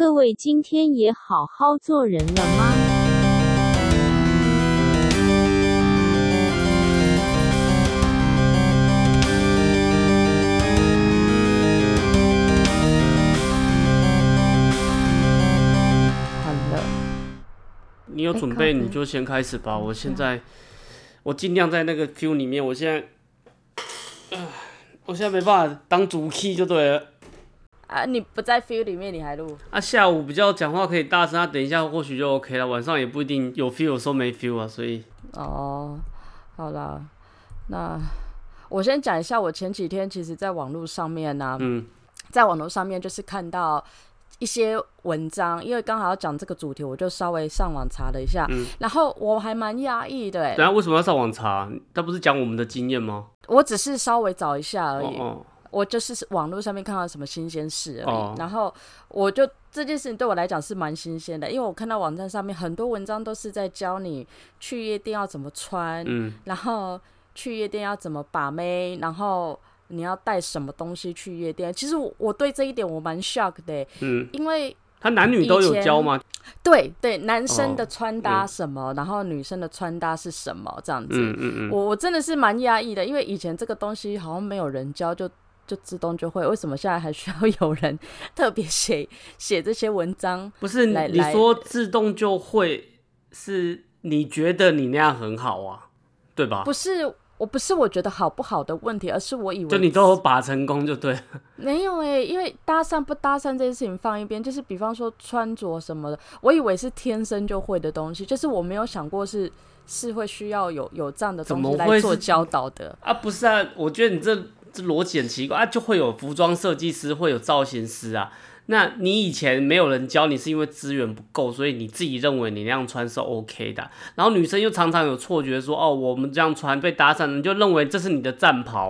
各位今天也好好做人了吗？好了，你有哎准备你就先开始吧。我现在我尽量在那个 Q 里面，我现在，呃我现在没办法当主 key 就对了。啊，你不在 feel 里面，你还录？啊，下午比较讲话可以大声，啊，等一下或许就 OK 了。晚上也不一定有 feel，有时候没 feel 啊，所以哦，好啦，那我先讲一下，我前几天其实在网络上面呢、嗯，在网络上面就是看到一些文章，因为刚好要讲这个主题，我就稍微上网查了一下，嗯然后我还蛮压抑的，哎等，下为什么要上网查？他不是讲我们的经验吗？我只是稍微找一下而已，哦哦，我就是网络上面看到什么新鲜事而已，哦然后我就这件事情对我来讲是蛮新鲜的，因为我看到网站上面很多文章都是在教你去夜店要怎么穿，嗯，然后去夜店要怎么把妹，然后你要带什么东西去夜店。其实我我对这一点我蛮 shock 的欸，嗯，因为他男女都有教吗？对对，男生的哦穿搭什么，然后女生的穿搭是什么这样子，嗯嗯嗯，我我真的是蛮压抑的，因为以前这个东西好像没有人教就。就自动就会，为什么现在还需要有人 特别写写这些文章？不是你说自动就会，是你觉得你那样很好啊，对吧？不是，我不是我觉得好不好的问题，而是我以为就你都有把成功就对了。没有哎、因为搭讪不搭讪这件事情放一边，就是比方说穿着什么的，我以为是天生就会的东西，就是我没有想过是是会需要有有这样的东西来做教导的。啊，不是啊，我觉得你这这逻辑很奇怪啊，就会有服装设计师，会有造型师啊。那你以前没有人教你，是因为资源不够，所以你自己认为你那样穿是 OK 的。然后女生又常常有错觉说，哦，我们这样穿被搭讪，你就认为这是你的战袍。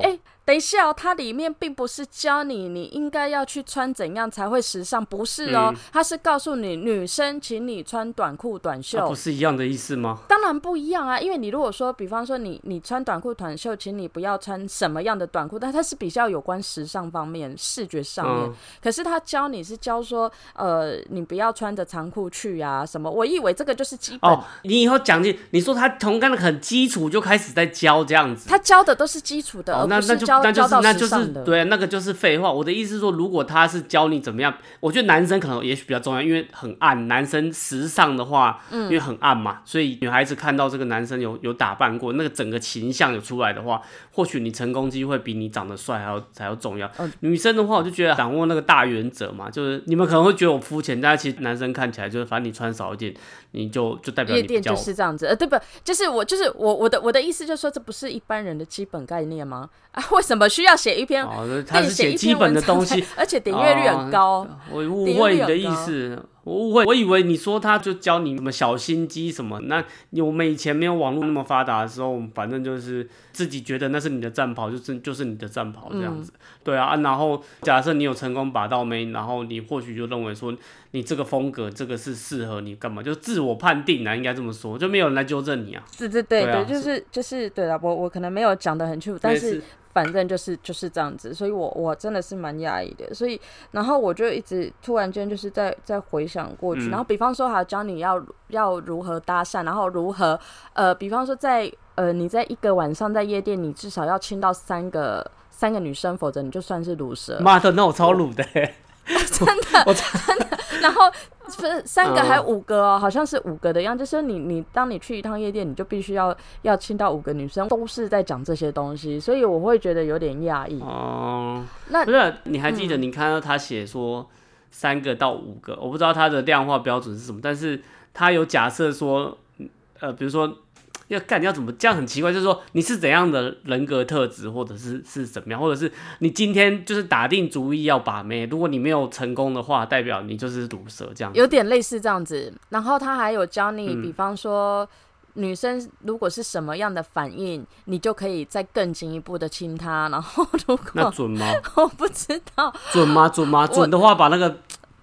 等一下哦，它里面并不是教你你应该要去穿怎样才会时尚，不是哦，它是告诉你女生，请你穿短裤短袖。啊不是一样的意思吗？当然不一样啊，因为你如果说，比方说你你穿短裤短袖，请你不要穿什么样的短裤，但它是比较有关时尚方面、视觉上面。嗯可是他教你是教说，呃，你不要穿着长裤去啊什么。我以为这个就是基本，哦，你以后讲解，你说他从刚很基础就开始在教这样子。他教的都是基础的，哦，而那那不是教就那就是那就是。对，那个就是废话。我的意思是说，如果他是教你怎么样，我觉得男生可能也许比较重要，因为很暗。男生时尚的话，嗯因为很暗嘛，所以女孩子看到这个男生有有打扮过，那个整个形象有出来的话，或许你成功机会比你长得帅还要还要重要。嗯女生的话，我就觉得掌握那个大原则嘛，就是你们可能会觉得我肤浅，但是其实男生看起来就是，反正你穿少一点，你就就代表夜店就是这样子，呃，对不？就是我，就是我，我的我的意思就是说，这不是一般人的基本概念吗？啊，为什么需要写一篇？哦，他是写基本的东西，，而且点阅率很高。我误会你的意思，我误会，我以为你说他就教你什么小心机什么。那你我们以前没有网络那么发达的时候，反正就是自己觉得那是你的战袍，就是就是你的战袍这样子。对啊，啊然后假设你有成功把到妹，然后你或许就认为说你这个风格这个是适合你干嘛，就自我判定啊，应该这么说，就没有人来纠正你啊。对对对就是就是对了，我我可能没有讲的很清楚，但是反正就是就是这样子，所以我我真的是蛮压抑的，所以然后我就一直突然间就是在在回想过去，嗯然后比方说还教你要要如何搭讪，然后如何呃，比方说在呃你在一个晚上在夜店，你至少要亲到三个三个女生，否则你就算是卤蛇。妈的，那我超鲁的、真的，我真的。然后不是三个嗯还有五个哦，好像是五个的样子。就是你你当你去一趟夜店，你就必须要要亲到五个女生，都是在讲这些东西，所以我会觉得有点讶异。哦、那不是，你还记嗯得你看到他写说三个到五个，我不知道他的量化标准是什么，但是他有假设说，呃，比如说要干要怎么这样很奇怪，就是说你是怎样的人格特质，或者是是怎么样，或者是你今天就是打定主意要把妹，如果你没有成功的话，代表你就是毒蛇这样。有点类似这样子。然后他还有教你，嗯比方说。女生如果是什么样的反应，你就可以再更进一步的亲她。然后如果那准吗？我不知道，准吗？准吗？准的话，把那个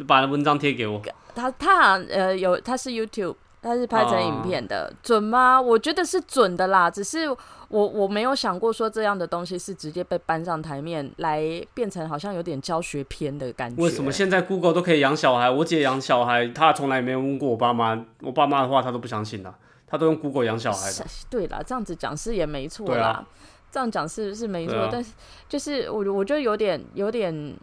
把文章贴给我。他他好像呃有他是 YouTube 它是拍成影片的，准吗？我觉得是准的啦，只是我我没有想过说这样的东西是直接被搬上台面来变成好像有点教学片的感觉。为什么现在 Google 都可以养小孩？我姐养小孩，她从来没有问过我爸妈，我爸妈的话她都不相信的，她都用 Google 养小孩的。对啦，这样子讲是也没错啦，这样讲是是没错，啊但是就是我我觉得有点有点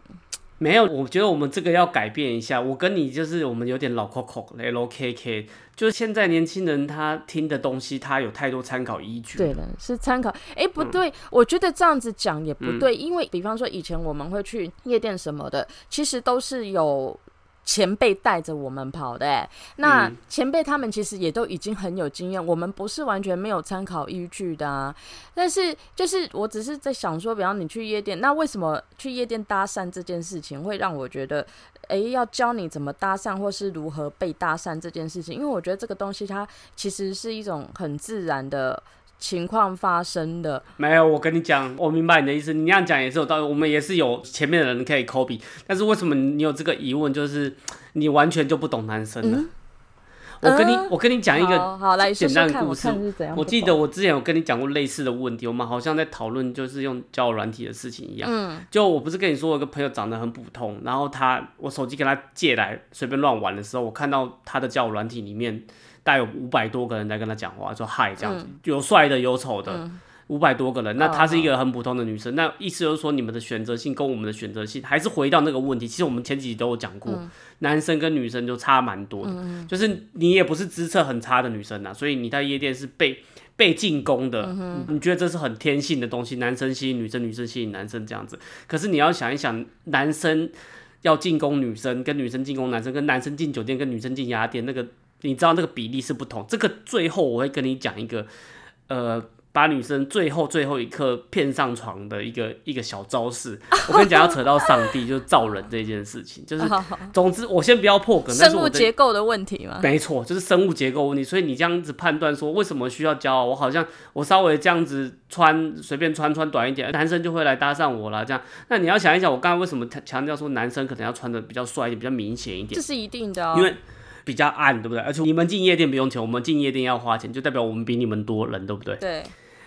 没有，我觉得我们这个要改变一下。我跟你就是我们有点老 Coco L K K，就是现在年轻人他听的东西，他有太多参考依据。对了，是参考。哎、嗯不对，我觉得这样子讲也不对，因为比方说以前我们会去夜店什么的，其实都是有。前辈带着我们跑的、欸，那嗯前辈他们其实也都已经很有经验，我们不是完全没有参考依据的啊。但是就是我只是在想说，比方你去夜店，那为什么去夜店搭讪这件事情会让我觉得，诶，要教你怎么搭讪或是如何被搭讪这件事情？因为我觉得这个东西它其实是一种很自然的情况发生的。没有，我跟你讲，我明白你的意思。你那样讲也是有道理，我们也是有前面的人可以 copy，但是为什么你有这个疑问，就是你完全就不懂男生了？我跟你，嗯我跟你讲一个简单的故事。我记得我之前有跟你讲过类似的问题，我们好像在讨论就是用交友软体的事情一样。嗯，就我不是跟你说，我有个朋友长得很普通，然后他我手机跟他借来随便乱玩的时候，我看到他的交友软体里面大概有五百多个人在跟他讲话，说嗨这样子，有帅的有丑的。五百多个人，那她是一个很普通的女生，那意思就是说，你们的选择性跟我们的选择性，还是回到那个问题。其实我们前几集都有讲过，男生跟女生就差蛮多的，就是你也不是姿色很差的女生呐，所以你在夜店是被被进攻的，你你觉得这是很天性的东西，男生吸引女生，女生吸引男生这样子。可是你要想一想，男生要进攻女生，跟女生进攻男生，跟男生进酒店，跟女生进雅典，那个你知道那个比例是不同。这个最后我会跟你讲一个，呃。把女生最后最后一刻骗上床的一个一个小招式，我跟你讲，要扯到上帝，就是造人这件事情，就是 总之我先不要破梗，但是生物结构的问题嘛。没错，就是生物结构问题。所以你这样子判断说为什么需要骄傲，我好像我稍微这样子穿随便穿穿短一点，男生就会来搭上我啦。这样，那你要想一想，我刚才为什么强强调说男生可能要穿的比较帅一点，比较明显一点这，是一定的哦。因为比较暗，对不对？而且你们进夜店不用钱，我们进夜店要花钱，就代表我们比你们多人，对不对？对，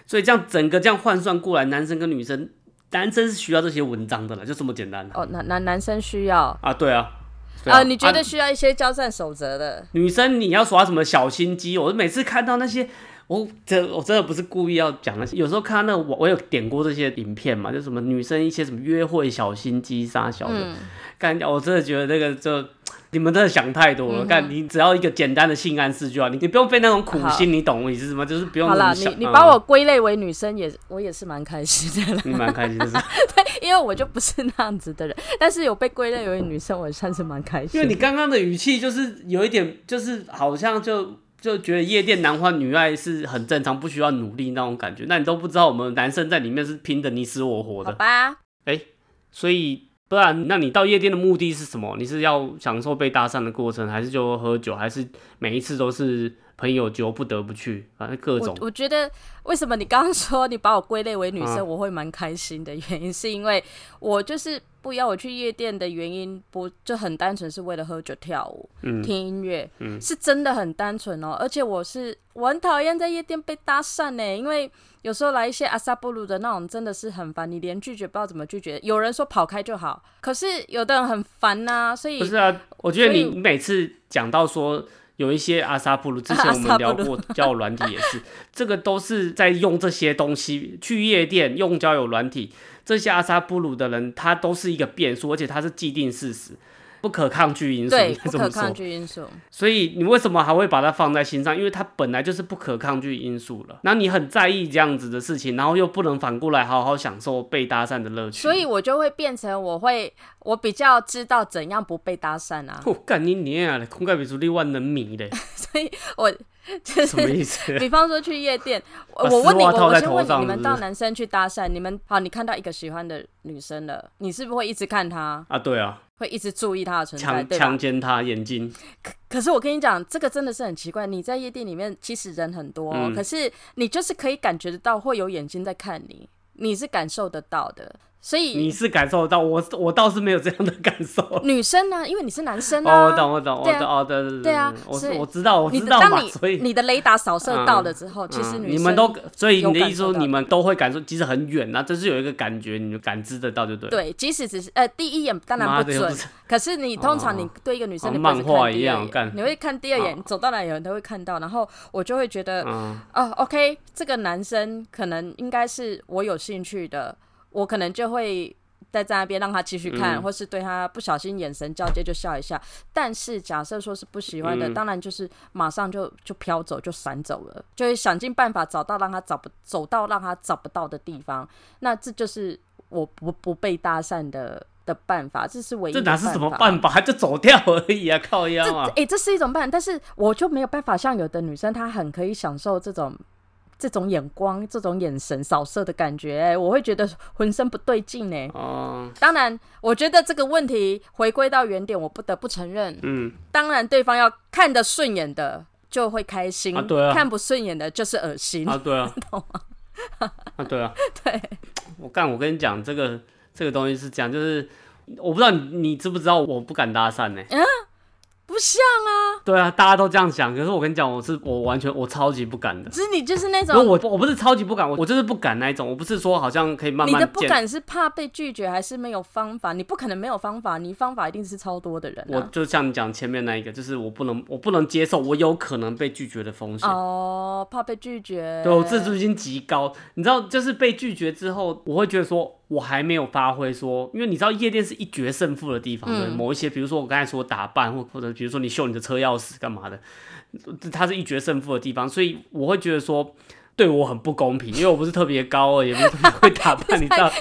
所以这样整个这样换算过来，男生跟女生，男生是需要这些文章的了，就这么简单哦，男男男生需要啊，对啊。啊呃，你觉得啊需要一些交战守则的？女生你要耍什么小心机？我每次看到那些，我这我真的不是故意要讲那些，有时候看到那我我有点过这些影片嘛，就什么女生一些什么约会小心机啥小的，嗯，干、我真的觉得那个就你们真的想太多了。干、你只要一个简单的性暗示就好，你你不用费那种苦心，你懂我意思吗？就是不用好你你把我归类为女生也，我也是蛮开心的啦，你蛮开心的是，因为我就不是那样子的人，但是有被归类为女生，我算是蛮开心。因为你刚刚的语气就是有一点，就是好像就。就觉得夜店男欢女爱是很正常，不需要努力那种感觉。那你都不知道我们男生在里面是拼的你死我活的。好吧，所以不然，那你到夜店的目的是什么？你是要享受被搭讪的过程，还是就喝酒，还是每一次都是朋友酒不得不去？反正各我种。我觉得为什么你刚刚说你把我归类为女生，啊我会蛮开心的原因，是因为我就是不要我去夜店的原因，不就很单纯是为了喝酒跳舞、嗯听音乐，嗯是真的很单纯哦。而且我是我很讨厌在夜店被搭讪呢，因为有时候来一些阿萨布鲁的那种真的是很烦，你连拒绝不知道怎么拒绝。有人说跑开就好，可是有的人很烦呐、所以不是啊，我觉得你每次讲到说有一些阿萨布鲁，之前我们聊过 交友软体也是，这个都是在用这些东西去夜店用交友软体，这些阿萨布鲁的人他都是一个变数，而且他是既定事实。不可抗拒因素，对不可抗。拒因素。所以你为什么还会把它放在心上？因为它本来就是不可抗拒因素了。那你很在意这样子的事情，然后又不能反过来好好享受被搭讪的乐趣。所以我就会变成我会，我比较知道怎样不被搭讪啊，我干你娘的，空盖比出力万能迷嘞，所以我 就什么是。意思？比方说去夜店，我问你，我先问你，你们到男生去搭讪，你们好，你看到一个喜欢的女生了，你是不是会一直看她，啊，对啊，会一直注意她的存在，强对强？奸她眼睛，可是我跟你讲，这个真的是很奇怪。你在夜店里面，其实人很多、哦，嗯可是你就是可以感觉得到会有眼睛在看你，你是感受得到的。所以你是感受得到，我我倒是没有这样的感受。女生呢，因为你是男生啊，哦，我懂，我懂，我懂，哦，对对对对啊我所以我知道，我知道当你所以你的雷达扫射到了之后，其实嗯女生你们都，所以你的意思说你们都会感受，即使很远啊，这是有一个感觉，你就感知得到，就对了。对，即使只是呃第一眼当然不准可是你通常哦你对一个女生好你不会是漫画看第二眼一样干你会看第二眼哦，走到哪有人都会看到，然后我就会觉得嗯，哦，OK，这个男生可能应该是我有兴趣的，我可能就会待在那边让他继续看，嗯或是对他不小心眼神交接就笑一下。但是假设说是不喜欢的，嗯当然就是马上就就飘走，就闪走了，就会想尽办法找到让他找不走到让他找不到的地方。那这就是我不不被搭讪的的办法，这是唯一的这哪是什么办法？就走掉而已啊，靠腰这啊。哎、这是一种办法，但是我就没有办法像有的女生，她很可以享受这种这种眼光、这种眼神扫射的感觉、哎，我会觉得浑身不对劲呢。哦，当然，我觉得这个问题回归到原点，我不得不承认，嗯，当然对方要看得顺眼的就会开心，啊对啊。看不顺眼的就是恶心。啊，对啊，啊，对啊，对，我干，我跟你讲，这个这个东西是这样，就是我不知道你你知不知道，我不敢搭讪呢、不像啊，对啊，大家都这样想，可是我跟你讲，我是我完全我超级不敢的。只是你就是那种。我我不是超级不敢，我我就是不敢那一种，我不是说好像可以慢你的。不敢是怕被拒绝，还是没有方法？你不可能没有方法，你方法一定是超多的人啊。我就像你讲前面那一个，就是我不能我不能接受我有可能被拒绝的风险。哦，怕被拒绝。对我自尊心极高，你知道，就是被拒绝之后，我会觉得说，我还没有发挥说，因为你知道夜店是一决胜负的地方，对嗯某一些，比如说我刚才说打扮，或或者比如说你秀你的车钥匙干嘛的，它是一决胜负的地方，所以我会觉得说，对我很不公平，因为我不是特别高，也不是特别会打扮，你知道，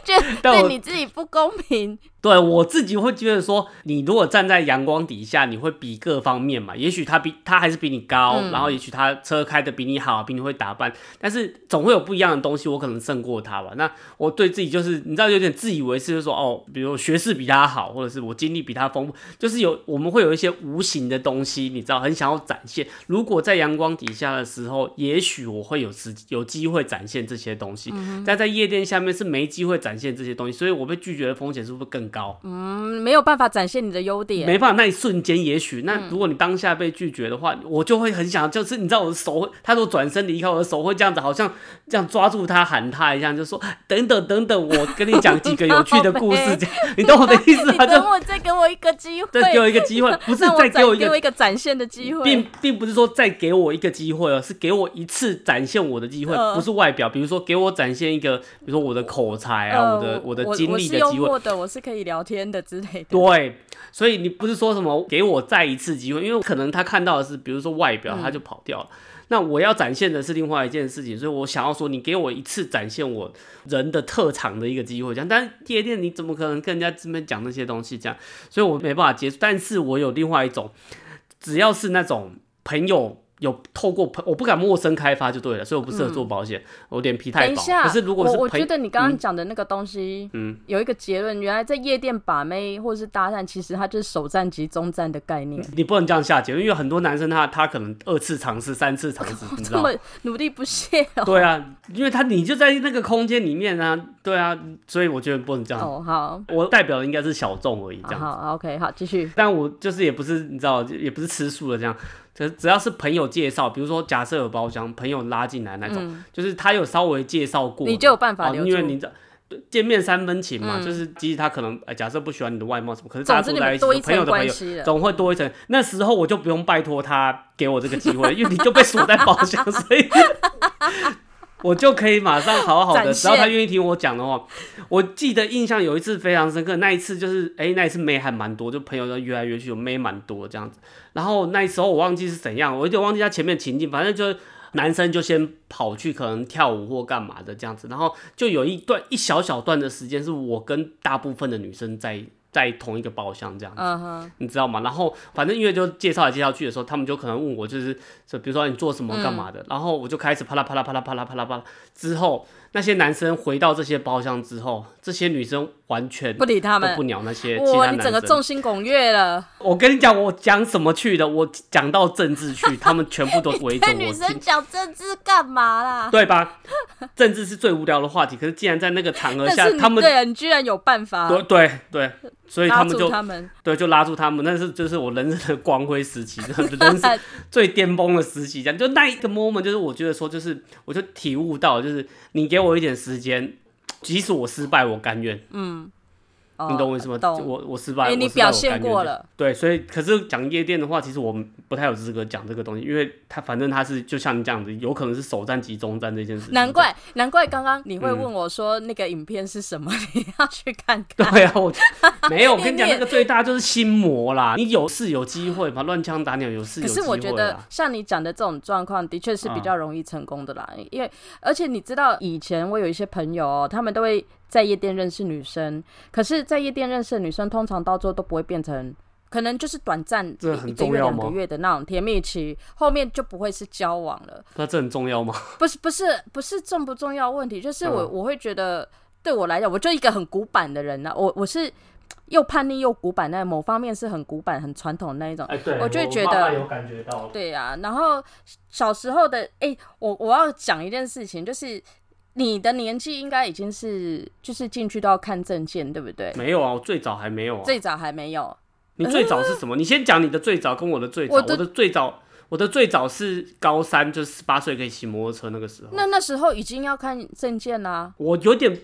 对你自己不公平。对我自己会觉得说，你如果站在阳光底下，你会比各方面嘛。也许他比他还是比你高，嗯然后也许他车开的比你好，比你会打扮，但是总会有不一样的东西，我可能胜过他吧。那我对自己就是你知道有点自以为是，就说哦，比如学识比他好，或者是我经历比他丰富，就是有我们会有一些无形的东西，你知道很想要展现。如果在阳光底下的时候，也许我会有时有机会展现这些东西，但在夜店下面是没机会展现这些东西，所以我被拒绝的风险是不是更高？嗯，没有办法展现你的优点。没办法，那一瞬间也许，嗯那如果你当下被拒绝的话，我就会很想，就是你知道我的手会，他如果转身离开我的手会这样子，好像这样抓住他喊他一样，就说等等等等，我跟你讲几个有趣的故事，这样你懂我的意思吗？就你等我再给我一个机会，再给我一个机会，不是再给我一个一个展现的机会。并并不是说再给我一个机会哦，是给我一次展现我的机会，嗯不是外表，比如说给我展现一个，比如说我的口才啊，呃我的我的经历的机会，我是可以聊天的之类的。对，所以你不是说什么给我再一次机会，因为可能他看到的是，比如说外表，他就跑掉了。那我要展现的是另外一件事情，所以我想要说，你给我一次展现我人的特长的一个机会，这样。但是夜店你怎么可能跟人家这边讲那些东西这样？所以我没办法接受。但是我有另外一种，只要是那种朋友。有透过朋，我不敢陌生开发就对了，所以我不适合做保险，我脸皮太薄。等一下，可是如果是我我觉得你刚刚讲的那个东西，嗯有一个结论，原来在夜店把妹或者是搭讪，其实它就是首战及中站的概念。你不能这样下结论，因为很多男生他他可能二次尝试、三次尝试，你知道吗？这么努力不懈哦。对啊，因为他你就在那个空间里面啊，对啊，所以我觉得不能这样。哦，好，我代表的应该是小众而已，这样。好好，OK，好，继续。但我就是也不是你知道，也不是吃素的这样。只只要是朋友介绍，比如说假设有包厢，朋友拉进来那种，就是他有稍微介绍过，嗯你就有办法哦留住。因为你知道。见面三分情嘛，嗯就是即使他可能，欸，假设不喜欢你的外貌什么，可是大家住在一起，一朋友的朋友。总会多一层。那时候我就不用拜托他给我这个机会，因为你就被锁在包厢，所以我就可以马上好好的，展只要他愿意听我讲的话。我记得印象有一次非常深刻，那一次就是，哎、那一次妹还蛮多，就朋友都约来约去，有妹蛮多这样子。然后那时候我忘记是怎样，我有点忘记他前面情境，反正就男生就先跑去可能跳舞或干嘛的这样子，然后就有一段一小小段的时间是我跟大部分的女生在。在同一个包厢这样子，你知道吗？然后反正因为就介绍来介绍去的时候，他们就可能问我，就是就比如说你做什么干嗯嘛的，然后我就开始啪啦啪啦啪啦啪啦啪啦啪啦，之后那些男生回到这些包厢之后，这些女生完全不理他们都不。鸟那些其你整个。众星拱月了，我跟你讲，我讲什么去的？我讲到政治去，他们全部都围着跟我听女生。讲政治干嘛啦？对吧？政治是最无聊的话题，可是既然在那个场合下他们对啊，你居然有办法对对对，所以他拉们就他们，对就拉住他们，那是就是我人生的光辉时期，人生 最巅峰的时期，这样就那一个 moment，就是我觉得说，就是我就体悟到，就是你给我一点时间，即使我失败，我甘愿，哦你懂我意思吗？懂。我我失败，哎，我失败你表现过了，对，所以可是讲夜店的话，其实我们不太有资格讲这个东西，因为他反正他是就像你这样子，有可能是首战集中战这件事情。难怪难怪刚刚你会嗯问我说那个影片是什么，你要去看看。对啊，我 没有，我跟你讲，那个最大就是心魔啦。你有事有机会嘛，乱枪打鸟有事有可机会啊是我觉得像你讲的这种状况，的确是比较容易成功的啦。因为而且你知道，以前我有一些朋友哦，他们都会在夜店认识女生，可是，在夜店认识的女生，通常到最后都不会变成。可能就是短暂一个月、两个月的那种甜蜜期，后面就不会是交往了。那这很重要吗？不是不是不是重不重要问题，就是我、嗯我会觉得对我来讲，我就一个很古板的人呢、我我是又叛逆又古板，那某方面是很古板、很传统的那一种。我就会觉得有感觉到。对呀、然后小时候的哎、我我要讲一件事情，就是你的年纪应该已经是就是进去都要看证件，对不对？没有啊，我最早还没有啊。最早还没有，你最早是什么？你先讲你的最早跟我的最早。我的我的最早，我的最早是高三，就是十八岁可以骑摩托车那个时候。那那时候已经要看证件啦、我有点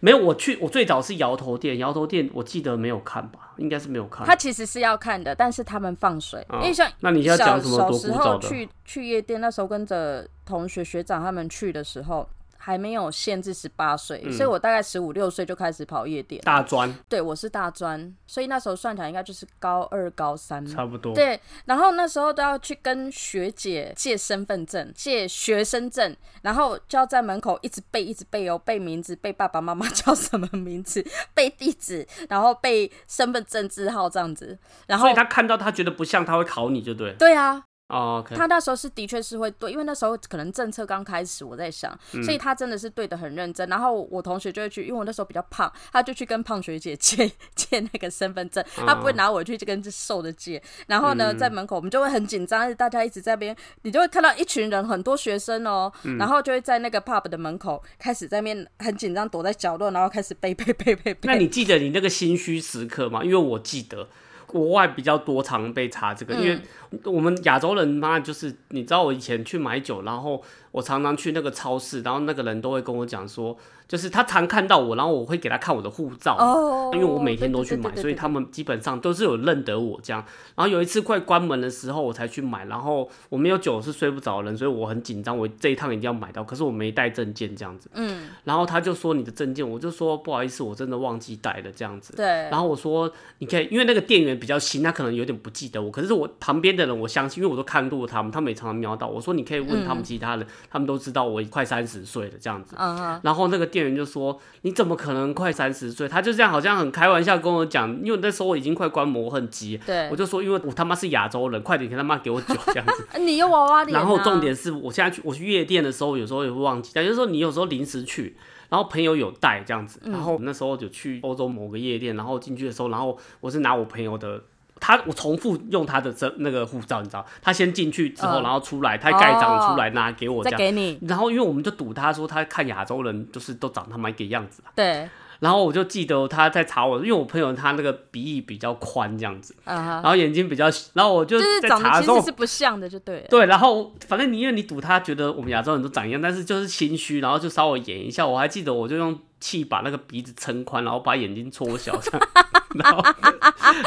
没有，我去我最早是摇头店，摇头店我记得没有看吧，应该是没有看。他其实是要看的，但是他们放水，啊因为像那你要小讲什么多小时候？去去夜店，那时候跟着同学学长他们去的时候，还没有限制十八岁，嗯所以我大概十五六岁就开始跑夜店。大专对，我是大专，所以那时候算起来应该就是高二、高三。差不多。对，然后那时候都要去跟学姐借身份证、借学生证，然后就要在门口一直背、一直背哦，背名字、背爸爸妈妈 叫什么名字、背地址，然后背身份证字号这样子。然后所以他看到他觉得不像，他会考你就对。对啊，哦他那时候是的确是会对，因为那时候可能政策刚开始，我在想，嗯所以他真的是对的很认真。然后我同学就会去，因为我那时候比较胖，他就去跟胖学姐 借借那个身份证，他不会拿我去跟这瘦的借。然后呢，嗯在门口我们就会很紧张，大家一直在边，你就会看到一群人，很多学生哦，嗯然后就会在那个 pub 的门口开始在那边很紧张，躲在角落，然后开始背背背背背。那你记得你那个心虚时刻吗？因为我记得国外比较多常被查这个，因为我们亚洲人嘛，就是你知道我以前去买酒，然后我常常去那个超市，然后那个人都会跟我讲说，就是他常看到我，然后我会给他看我的护照。哦，因为我每天都去买，所以他们基本上都是有认得我这样。然后有一次快关门的时候，我才去买，然后我没有酒是睡不着人，所以我很紧张，我这一趟一定要买到。可是我没带证件这样子，嗯，然后他就说你的证件，我就说不好意思，我真的忘记带了这样子。对，然后我说你可以，因为那个店员比较新，他可能有点不记得我，可是我旁边的人我相信，因为我都看过他们，他们也常常瞄到。我说你可以问他们其他人，他们都知道我快三十岁了这样子。嗯哼，然后那个店员就说：“你怎么可能快三十岁？”他就这样好像很开玩笑跟我讲，因为那时候我已经快关门，我很急。对我，就说：“因为我他妈是亚洲人，快点他妈给我酒这样子。你又娃娃”脸、啊，然后重点是我现在去我去夜店的时候，有时候也会忘记，但就是说你有时候临时去。然后朋友有带这样子，然后那时候就去欧洲某个夜店，然后进去的时候，然后我是拿我朋友的，他我重复用他的这那个护照，你知道，他先进去之后，嗯然后出来，他盖章出来拿给我这样，再给你，然后因为我们就赌他说他看亚洲人就是都长他妈一个样子啊，对，然后我就记得他在查我，因为我朋友他那个鼻翼比较宽这样子，然后眼睛比较，然后我就就是在查的时候长得其实是，不像的，就对了。对，然后反正你因为你赌他觉得我们亚洲人都长一样，但是就是心虚，然后就稍微演一下。我还记得我就用气把那个鼻子撑宽，然后把眼睛搓小这样，然后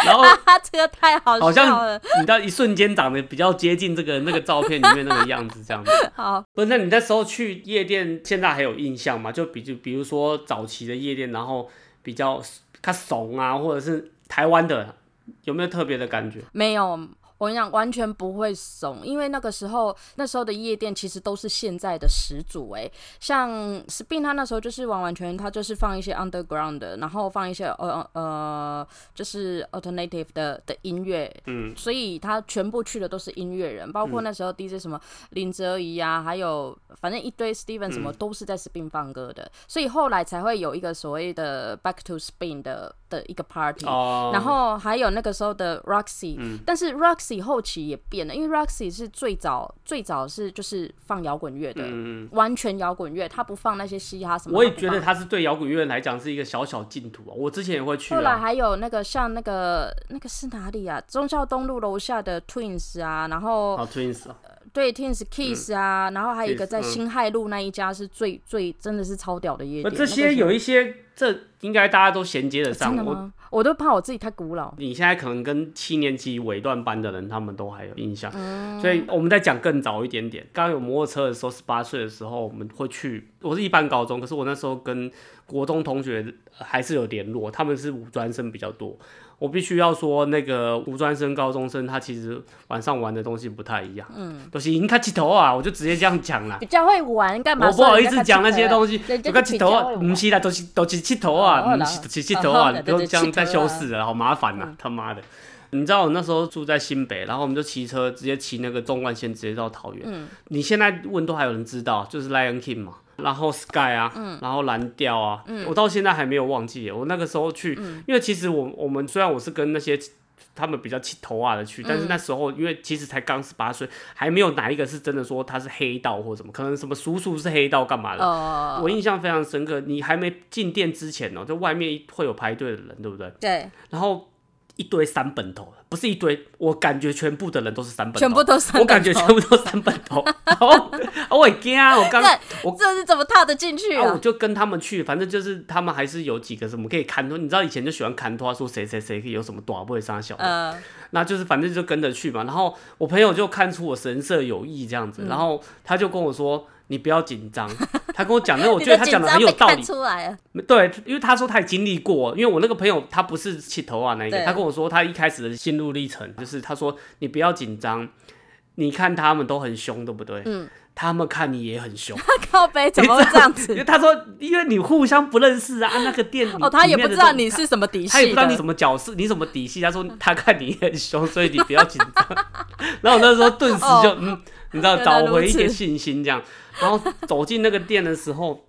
然后 这个太好好笑了。像你到一瞬间长得比较接近这个那个照片里面那个样子这样子。好，不是，那你那时候去夜店，现在还有印象吗？就比就比如说早期的夜店，然后比较他怂啊，或者是台湾的，有没有特别的感觉？没有，我跟你讲，完全不会怂，因为那个时候那时候的夜店其实都是现在的始祖哎，像 Spin 他那时候就是完完全他就是放一些 underground 的，然后放一些呃呃就是 alternative 的的音乐，嗯，所以他全部去的都是音乐人，包括那时候 DJ 什么林哲怡啊，还有反正一堆 Steven 什么都是在 Spin 放歌的，所以后来才会有一个所谓的 Back to Spin 的的一个 party，哦。然后还有那个时候的 Roxy，但是 Roxy。后期也变了，因为 Roxy 是最早最早是就是放摇滚乐的，完全摇滚乐，他不放那些嘻哈什么。我也觉得他是对摇滚乐来讲是一个小小净土啊。我之前也会去。后来还有那个像那个那个是哪里啊？忠孝东路楼下的 Twins 啊，然后 Twins。对，Twins Kiss 啊，然后还有一个在新海路那一家是最最真的是超屌的夜店。这些有一些，这应该大家都衔接得上。我我都怕我自己太古老。你现在可能跟七年级尾段班的人，他们都还有印象。所以我们在讲更早一点点。刚有摩托车的时候，十八岁的时候，我们会去。我是一般高中，可是我那时候跟国中同学还是有联络，他们是五专生比较多。我必须要说，那个无专生、高中生，他其实晚上玩的东西不太一样。嗯，都是你看起头啊，我就直接这样讲了。比较会玩，干嘛？我不好意思讲那些东西。就看起头啊，不是啦，都是都是起头啊，不是是气头啊，不用这样再修饰了，好麻烦呐，他妈的！你知道我那时候住在新北，然后我们就骑车直接骑那个纵贯线直接到桃园。嗯，你现在问都还有人知道，就是 Lion King 嘛。然后 Sky 啊，然后蓝调啊，我到现在还没有忘记。我那个时候去，因为其实我我们虽然我是跟那些他们比较气头啊的去，但是那时候因为其实才刚十八岁，还没有哪一个是真的说他是黑道或什么，可能什么叔叔是黑道干嘛的。我印象非常深刻，你还没进店之前哦，在外面会有排队的人，对不对？对。然后一堆三本头。不是一堆，我感觉全部的人都是三本，全部都三本，我感觉全部都三本头。哦，我很惊啊！我刚，我这是怎么踏得进去啊？我就跟他们去，反正就是他们还是有几个什么可以看托，你知道以前就喜欢看托，说谁谁谁可以有什么短不会伤小的，那就是反正就跟着去嘛。然后我朋友就看出我神色有异这样子，然后他就跟我说。你不要紧张，他跟我讲那，我觉得他讲的很有道理。出来对，因为他说他也经历过，因为我那个朋友他不是气头啊那一个，他跟我说他一开始的心路历程，就是他说你不要紧张，你看他们都很凶，对不对？嗯。他们看你也很凶。靠背怎么会这样子？因为他说，因为你互相不认识啊，那个店 哦，他也不知道你是什么底细，他也不知道你什么角色，你什么底细。他说他看你很凶，所以你不要紧张。然后我那时候顿时就嗯，你知道找回一点信心这样。然后走进那个店的时候，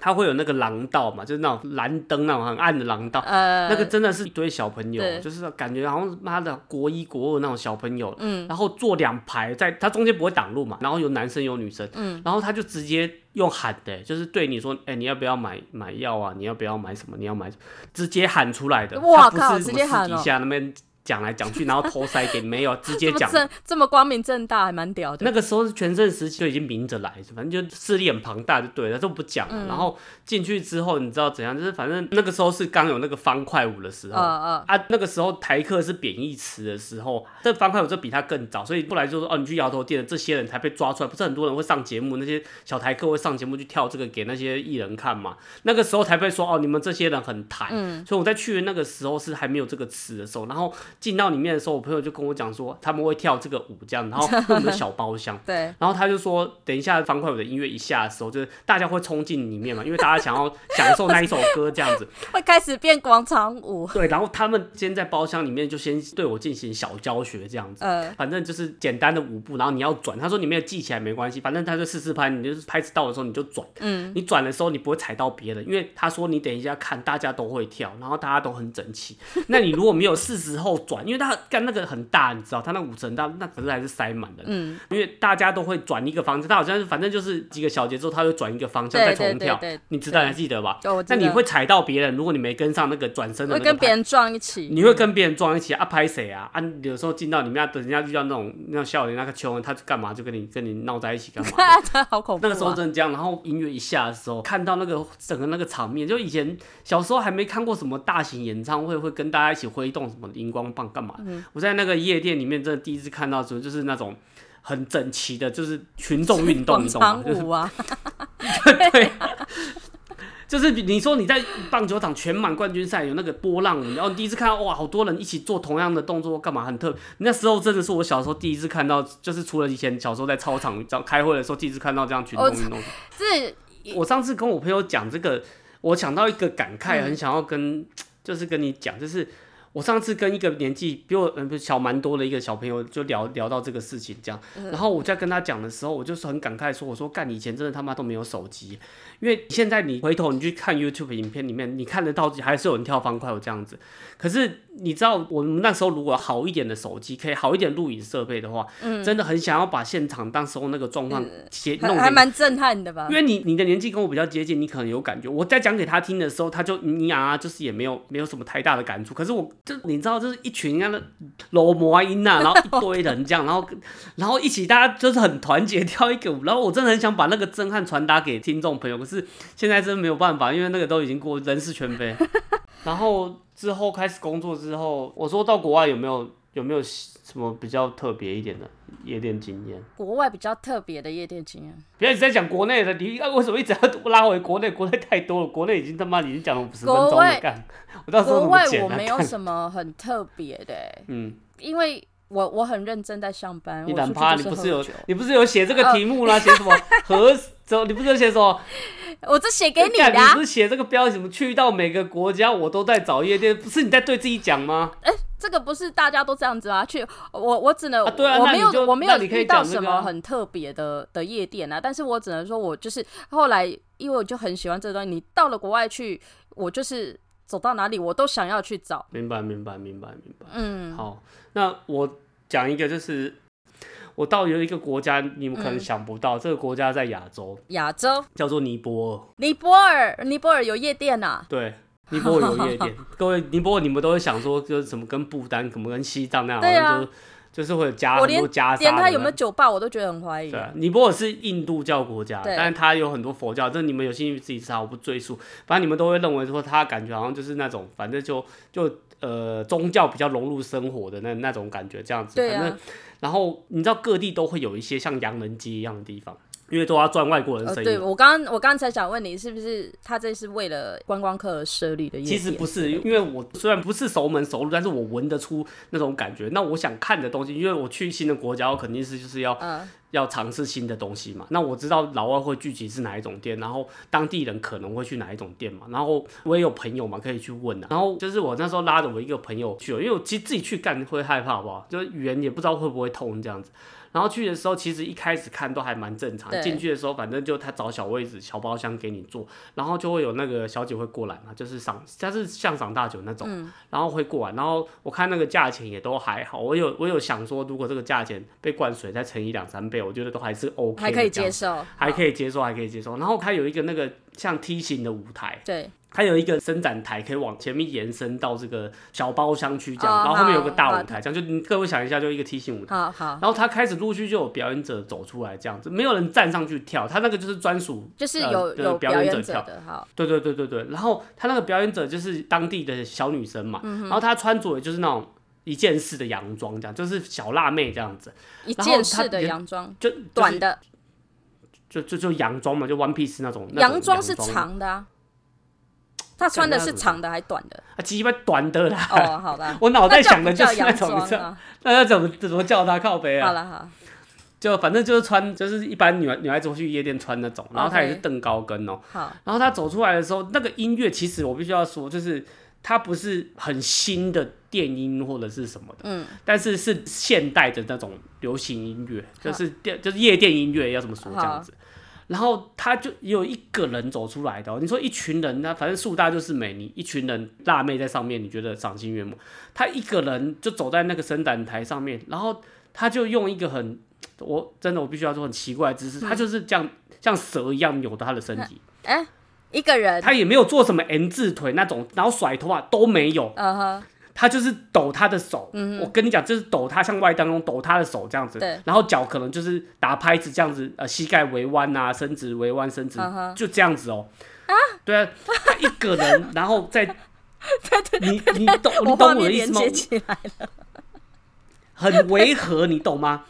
他会有那个廊道嘛，就是那种蓝灯那种很暗的廊道。呃，那个真的是一堆小朋友，就是感觉好像妈的国一国二那种小朋友。嗯，然后坐两排，在他中间不会挡路嘛，然后有男生有女生。嗯，然后他就直接用喊的，就是对你说，哎，你要不要买买药啊？你要不要买什么？你要买什么，直接喊出来的。哇靠，直接喊底下那边。讲来讲去，然后偷塞给没有直接 讲，这么光明正大，还蛮屌的。那个时候是全盛时期，就已经明着来，反正就势力很庞大，就对了，都不讲了。然后进去之后，你知道怎样？就是反正那个时候是刚有那个方块舞的时候，啊那个时候台客是贬义词的时候，这方块舞就比他更早，所以后来就说哦，你去摇头店的这些人才被抓出来，不是很多人会上节目，那些小台客会上节目去跳这个给那些艺人看嘛？那个时候才被说哦，你们这些人很台。所以我在去的那个时候是还没有这个词的时候，然后进到里面的时候。我朋友就跟我讲说，他们会跳这个舞，这样，然后我们的小包厢，对，然后他就说，等一下方块舞的音乐一下的时候，就是大家会冲进里面嘛，因为大家想要享受那一首歌，这样子，会开始变广场舞。对，然后他们先在包厢里面就先对我进行小教学，这样子，呃，反正就是简单的舞步，然后你要转，他说你没有记起来没关系，反正他就试试拍，你就是拍子到的时候你就转，嗯，你转的时候你不会踩到别人，因为他说你等一下看大家都会跳，然后大家都很整齐，那你如果没有是时候转，因为他干。那个很大，你知道，他那五层大，那可是还是塞满的。嗯，因为大家都会转一个方向，他好像是反正就是几个小节之后，他会转一个方向再重跳。你知道还记得吧？那你会踩到别人，如果你没跟上那个转身的，会跟别人撞一起。你会跟别人撞一起啊？拍谁啊？啊，有时候进到你们家，等人家遇到那种那种笑脸那个穷人，他干嘛就跟你跟你闹在一起干嘛？好恐怖。那个时候真的这样，然后音乐一下的时候，看到那个整个那个场面，就以前小时候还没看过什么大型演唱会，会跟大家一起挥动什么荧光棒干嘛？我在那个夜店。里面真的第一次看到时候，就是那种很整齐的，就是群众运动，你懂吗？舞啊，对。就是你说你在棒球场全满冠军赛有那个波浪，然后你第一次看到哇，好多人一起做同样的动作，干嘛很特。那时候真的是我小时候第一次看到，就是除了以前小时候在操场这样开会的时候，第一次看到这样群众运动。是我上次跟我朋友讲这个，我想到一个感慨，很想要跟，就是跟你讲，就是我上次跟一个年纪比我嗯小蛮多的一个小朋友就聊聊到这个事情，这样，然后我在跟他讲的时候，我就是很感慨说，我说干，以前真的他妈都没有手机，因为现在你回头你去看 YouTube 影片里面，你看得到还是有人跳方块有这样子，可是你知道我们那时候如果好一点的手机，可以好一点录影设备的话，真的很想要把现场当时候那个状况写弄还还蛮震撼的吧因？为你你的年纪跟我比较接近，你可能有感觉。我在讲给他听的时候，他就你啊，就是也没有没有什么太大的感触。可是我就你知道，就是一群人的罗摩音呐，然后一堆人这样，然后 然后一起大家就是很团结跳一个舞，然后我真的很想把那个震撼传达给听众朋友，可是现在真的没有办法，因为那个都已经过人事全非。然后之后开始工作之后，我说到国外有没有有没有什么比较特别一点的夜店经验？国外比较特别的夜店经验，不要一直在讲国内的，你啊为什么一直要拉回国内？国内太多了，国内已经他妈已经讲了五十分钟了，国外干，我到时候国外？我没有什么很特别的欸、嗯，因为我我很认真在上班。你懒趴，你不是有你不是有写这个题目啦？写什么 和走？你不是有写什么？我这写给你干的、啊你不。是写这个标题什么？去到每个国家我都在找夜店，不是你在对自己讲吗？这个不是大家都这样子吗？去我我只能、啊对啊我没有我没有那你可以遇到什么很特别的的夜店啊，但是我只能说我就是后来因为我就很喜欢这个东西，你到了国外去，我就是走到哪里我都想要去找，明白，明白，明白，明白。嗯，好，那我讲一个，就是我到有一个国家，你们可能嗯想不到，这个国家在亚洲，亚洲叫做尼泊尔。尼泊尔尼泊尔有夜店呐、对，尼泊尔有夜店。各位，尼泊尔你们都会想说，就是什么跟不丹、什么跟西藏那样，对啊好像就就是会有加很多加沙连他有没有酒吧我都觉得很怀疑对。啊，尼泊尔是印度教国家，但是它有很多佛教，这你们有兴趣自己查，我不赘述。反正你们都会认为说，他感觉好像就是那种，反正就就呃宗教比较融入生活的那那种感觉，这样子。对反正啊，然后你知道各地都会有一些像洋人街一样的地方，因为都要赚外国人的，生意。对我刚刚我刚才想问你，是不是他这是为了观光客而设立的？其实不是，因为我虽然不是熟门熟路，但是我闻得出那种感觉。那我想看的东西，因为我去新的国家，我肯定是就是要嗯，要尝试新的东西嘛。那我知道老外会聚集是哪一种店，然后当地人可能会去哪一种店嘛。然后我也有朋友嘛，可以去问啊。然后就是我那时候拉着我一个朋友去了，因为我其实自己去干会害怕，好不好？就是语言也不知道会不会通这样子。然后去的时候，其实一开始看都还蛮正常。进去的时候，反正就他找小位置、小包厢给你坐，然后就会有那个小姐会过来嘛，就是赏，她是像赏大酒那种，嗯然后会过来。然后我看那个价钱也都还好，我有我有想说，如果这个价钱被灌水再乘以两三倍，我觉得都还是 OK，还可以接受，还可以以接受，还可以接受。然后它有一个那个像梯形的舞台，对，它有一个伸展台，可以往前面延伸到这个小包厢区这样，哦然后后面有个大舞台，这样就你各位想一下，就一个梯形舞台。好好，然后它开始陆续就有表演者走出来，这样子，没有人站上去跳，它那个就是专属，就是呃有有表演者跳。的，好，对对对对对。然后他那个表演者就是当地的小女生嘛，嗯然后她穿着也就是那种一件式的洋装，这样就是小辣妹这样子，一件式的洋装，就短，的。就就就洋装嘛，就 one piece 那种。那种洋装是装。长的啊，他穿的是长的还短的？啊，鸡巴短的啦。哦，好吧，我脑袋想的就是那种？那要怎么怎么叫他靠背啊？好了好，就反正就是穿，就是一般女孩女孩子会去夜店穿那种，然后她也是蹬高跟哦、好，然后她走出来的时候，那个音乐其实我必须要说，就是它不是很新的电音或者是什么的，嗯，但是是现代的那种流行音乐，就是电就是夜店音乐要怎么说这样子。然后他就有一个人走出来的、哦，你说一群人呢，反正树大就是美，你一群人辣妹在上面，你觉得赏心悦目。他一个人就走在那个伸展台上面，然后他就用一个很，我真的我必须要说很奇怪的姿势，他就是这样像蛇一样扭着他的身体，哎，一个人，他也没有做什么 N 字腿那种，然后甩头发都没有，嗯哼，他就是抖他的手，我跟你讲，就是抖他像外当中抖他的手这样子，然后脚可能就是打拍子这样子，呃，膝盖微弯啊，伸直微弯伸直 嗯就这样子哦、对啊，他一个人，然后在，你你懂你懂我的意思吗？很违和，你懂吗？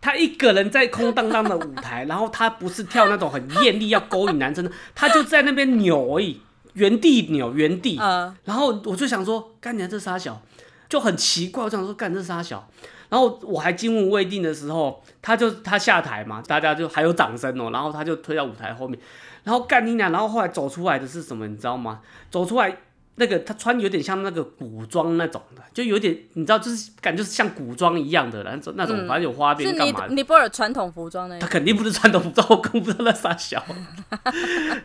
他一个人在空荡荡的舞台，然后他不是跳那种很艳丽要勾引男生的，他就在那边扭而已，原地扭，原地。嗯然后我就想说，干你这傻小，就很奇怪，我想说干这傻小。然后我还惊魂未定的时候，他就他下台嘛，大家就还有掌声哦，然后他就推到舞台后面，然后干你俩，然后后来走出来的是什么，你知道吗？走出来那个他穿有点像那个古装那种的，就有点你知道，就是感觉是像古装一样的那种那种，反正有花边干嘛的。尼泊尔传统服装那他。肯定不是传统服装，我更不知道那啥小。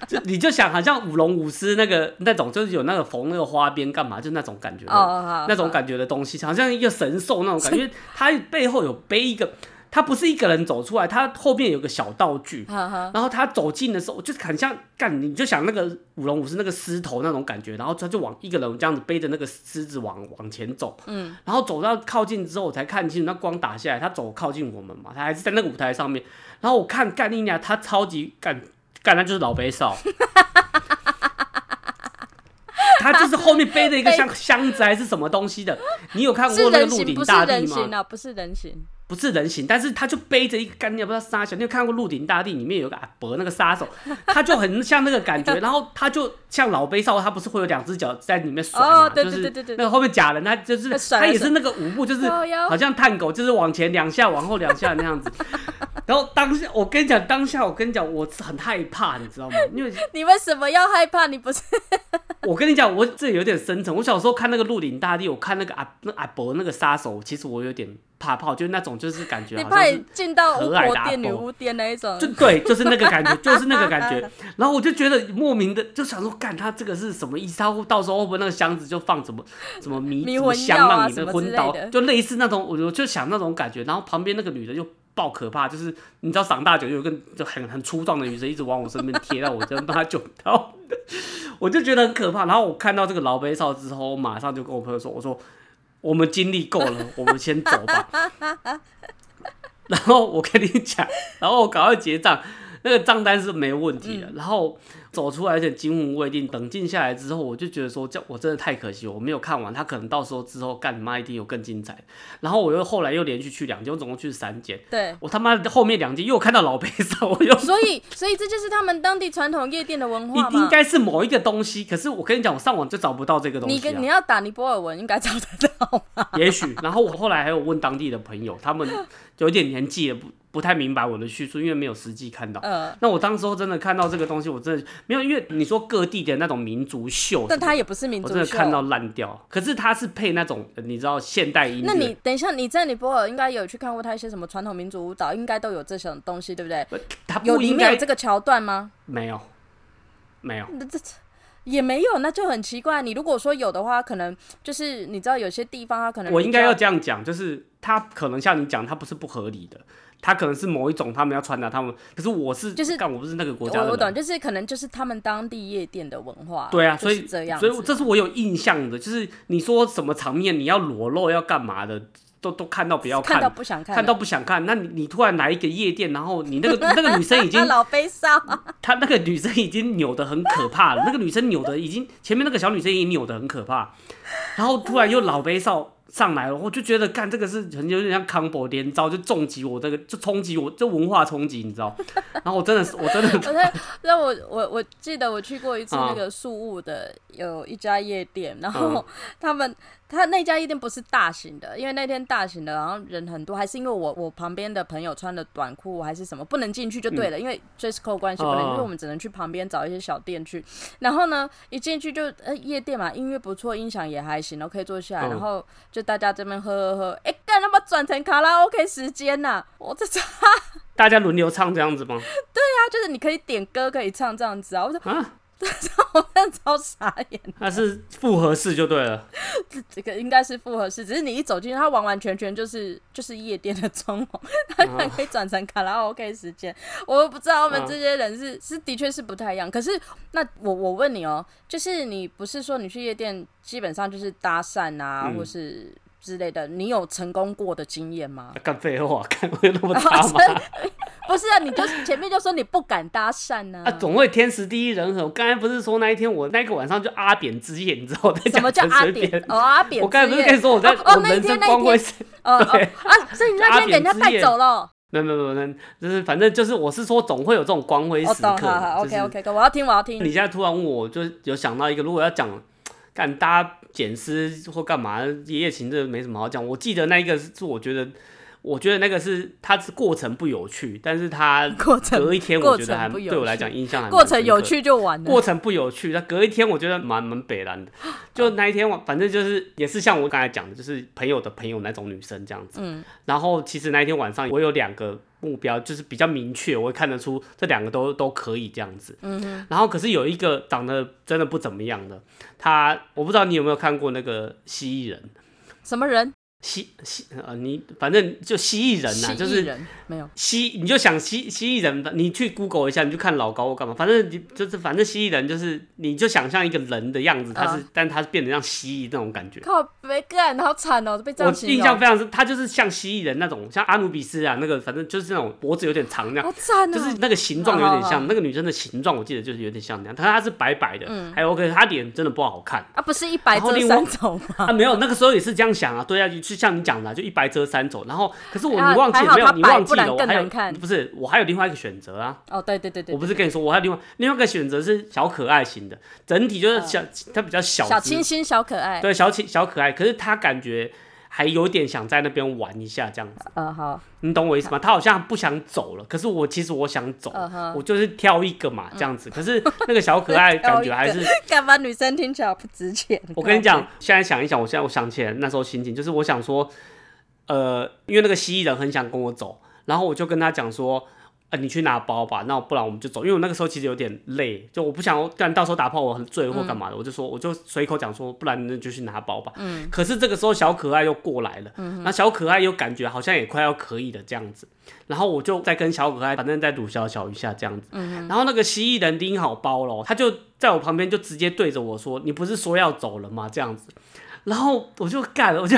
就 你就想，好像舞龙舞狮那个那种，就是有那个缝那个花边干嘛，就那种感觉那种感觉的东西，好像一个神兽那种感觉。因为他背后有背一个，他不是一个人走出来，他后面有个小道具。然后他走近的时候，就是很像干，你就想那个舞龙舞狮那个狮头那种感觉，然后他就往一个人这样子背着那个狮子往往前走，嗯，然后走到靠近之后，我才看清楚那光打下来，他走靠近我们嘛，他还是在那个舞台上面，然后我看干丽娜，他超级干干，他就是老北少。他就是后面背着一个像箱子还是什么东西的，你有看过那个《鹿鼎大帝》吗？人形啊，不是人形。不是人形，但是他就背着一个干也，不知道杀小。你有看过《鹿鼎大帝》里面有个阿伯那个杀手，他就很像那个感觉，然后他就像老背少，他不是会有两只脚在里面甩嘛？哦对就是对对对对那个后面假人，他就是他也是那个舞步，就是好像探狗，就是往前两下，往后两下那样子。然后当下，我跟你讲，当下我跟你讲，我是很害怕，你知道吗？因为你为什么要害怕？你不是我跟你讲，我这有点深沉。我小时候看那个《鹿鼎大帝》，我看那个阿那阿伯那个杀手，其实我有点怕怕，就是那种就是感觉好像是你进到巫和蔼的阿婆店、女巫店那一种就？对，就是那个感觉，就是那个感觉。然后我就觉得莫名的就想说，干他这个是什么意思？他会到时候会不会那个箱子就放什么什么迷什么迷魂香让你那个昏倒就类似那种，我就就想那种感觉。然后旁边那个女的就爆可怕，就是你知道长大久有一个就很很粗壮的女生一直往我身边贴，到我就帮她救到，我就觉得很可怕。然后我看到这个老杯少之后，我马上就跟我朋友说，我说我们经历够了，我们先走吧。然后我跟你讲，然后我赶快结账，那个账单是没问题的。然后走出来，有点惊魂未定。冷静下来之后，我就觉得说，这我真的太可惜，我没有看完。他可能到时候之后干你妈一定有更精彩。然后我又后来又连续去两间，我总共去三间。对，我他妈的后面两间又看到老杯少，我又所以所以这就是他们当地传统夜店的文化嘛。应应该是某一个东西，可是我跟你讲，我上网就找不到这个东西、啊你跟你。要打尼泊尔文，应该找得到吧？也许，然后我后来还有问当地的朋友，他们有点年纪也，不不太明白我的叙述，因为没有实际看到。呃，那我当时候真的看到这个东西，我真的没有，因为你说各地的那种民族秀，但它也不是民族秀。真的看到烂掉。可是它是配那种呃你知道现代音乐，那你等一下，你在尼泊尔应该有去看过他一些什么传统民族舞蹈，应该都有这种东西，对不对？它有里面有这个桥段吗？没有没有，那这这也没有，那就很奇怪。你如果说有的话，可能就是你知道有些地方它可能我应该要这样讲，就是它可能像你讲，它不是不合理的，它可能是某一种他们要传达他们，可是我是就是干我不是那个国家的我我懂，就是可能就是他们当地夜店的文化。对啊，就是所以这样，所以这是我有印象的，就是你说什么场面你要裸露要干嘛的，都都看到不要看到不想看，看到不想看，那你你突然来一个夜店，然后你那个那个女生已经，老悲伤。她那个女生已经扭的很可怕了，那个女生扭的已经前面那个小女生已经扭的很可怕，然后突然又老悲少上来了，我就觉得干这个是很有点像康博连招，就重击我这个就冲击我这文化冲击，你知道？然后我真的是我真的 我在让我我我记得我去过一次啊那个宿务的有一家夜店，然后嗯他们他那家夜店不是大型的，因为那天大型的，然后人很多，还是因为我我旁边的朋友穿的短裤还是什么不能进去就对了，因为 dress code 关系不能，因为我们只能去旁边找一些小店去。然后呢，一进去就呃夜店嘛，音乐不错，音响也还行，然后可以坐下来，嗯然后就大家这边喝喝喝，哎、干他妈转成卡拉 OK 时间呐、我这差。大家轮流唱这样子吗？对啊就是你可以点歌，可以唱这样子啊！我说啊，我真的超傻眼。他是复合式就对了。这个应该是复合式，只是你一走进去，它完完全全就是就是夜店的装潢，它居然可以转成卡拉 OK 时间。我不知道他们这些人是、是的确是不太一样。可是那我我问你哦，就是你不是说你去夜店基本上就是搭讪啊，嗯或是之类的，你有成功过的经验吗？干废话，干会那么差吗？不是啊，你就前面就说你不敢搭讪呢、啊，总会天时地利人和。我刚才不是说那一天我那个晚上就阿扁之夜，你知道我在什讲么叫阿扁？？哦，阿扁。我刚才不是跟你说我在哦哦我人生那一天那一天光辉是哦啊，所以你那天给人家带走了。没有没有没有就是反正就是我是说总会有这种光辉时刻好好就是，OK OK，我要听，我要听。你现在突然问我，就有想到一个，如果要讲干大家捡尸或干嘛，一夜情这没什么好讲。我记得那一个是我觉得，我觉得那个是它是过程不有趣，但是它 过程隔一天我觉得还对我来讲印象还蛮过程有。趣就完了。过程不有趣，那隔一天我觉得蛮蛮北蓝的。就那一天我反正就是也是像我刚才讲的，就是朋友的朋友那种女生这样子。嗯，然后其实那一天晚上我有两个目标，就是比较明确，我会看得出这两个都都可以这样子。嗯然后可是有一个长得真的不怎么样的，他我不知道你有没有看过那个蜥蜴人，什么人？蜥蜥呃你反正就蜥蜴人呐、就是人没有。蜥，你就想蜥蜥蜴人，你去 Google 一下，你就看老高或干嘛，反正你就是反正蜥蜴人就是你就想象一个人的样子，他是、嗯但他是变得像蜥蜴那种感觉。靠，没干，好惨哦，被这我样我。印象非常深，他就是像蜥蜴人那种，像阿努比斯啊，那个反正就是那种脖子有点长那样，好惨哦，就是那个形状有点像那个女生的形状，我记得就是有点像那样，但她是白白的，还有 OK，她脸真的不好看啊，不是一白遮然后另外三丑吗？啊，没有那个时候也是这样想啊，对啊，就像你讲的啊，就一白遮三丑，然后可是我啊你忘记了没有？你忘记了，我还有不是我还有另外一个选择啊，哦，对对对对，我不是跟你说我还有另外另外一个选择是小可爱型的，整体就是小它比较小小清新、小可爱。对小清小可爱，可是它感觉还有点想在那边玩一下这样子。嗯，好，你懂我意思吗？他好像不想走了，可是我其实我想走我就是挑一个嘛，这样子。可是那个小可爱 感觉还是，干嘛女生听起来不值钱？我跟你讲，现在想一想，我现在我想起来那时候心情，就是我想说，呃，因为那个蜥蜴人很想跟我走，然后我就跟他讲说。呃，你去拿包吧，那不然我们就走。因为我那个时候其实有点累，就我不想，干到时候打炮我很醉或干嘛的，我就说，我就随口讲说，不然那就去拿包吧。嗯。可是这个时候小可爱又过来了，嗯，那小可爱又感觉好像也快要可以了这样子，然后我就再跟小可爱，反正再鲁小小一下这样子。嗯。然后那个蜥蜴人拎好包了，他就在我旁边就直接对着我说：“你不是说要走了吗？”这样子，然后我就干了，我就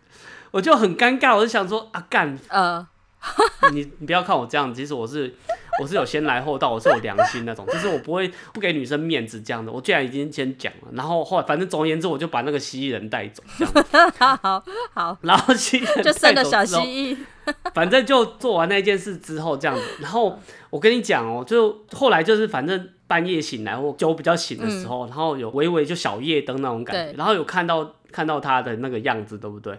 我就很尴尬，我就想说啊干。呃，你你不要看我这样，其实我是我是有先来后到，我是有良心那种，就是我不会不给女生面子这样的。我既然已经先讲了，然后后来反正总而言之，我就把那个蜥蜴人带走，这样，好好好，然后蜥蜴人就剩了小蜥蜴。反正就做完那件事之后这样子，然后我跟你讲哦、就后来就是反正半夜醒来或酒比较醒的时候，然后有微微就小夜灯那种感觉，然后有看到看到他的那个样子，对不对？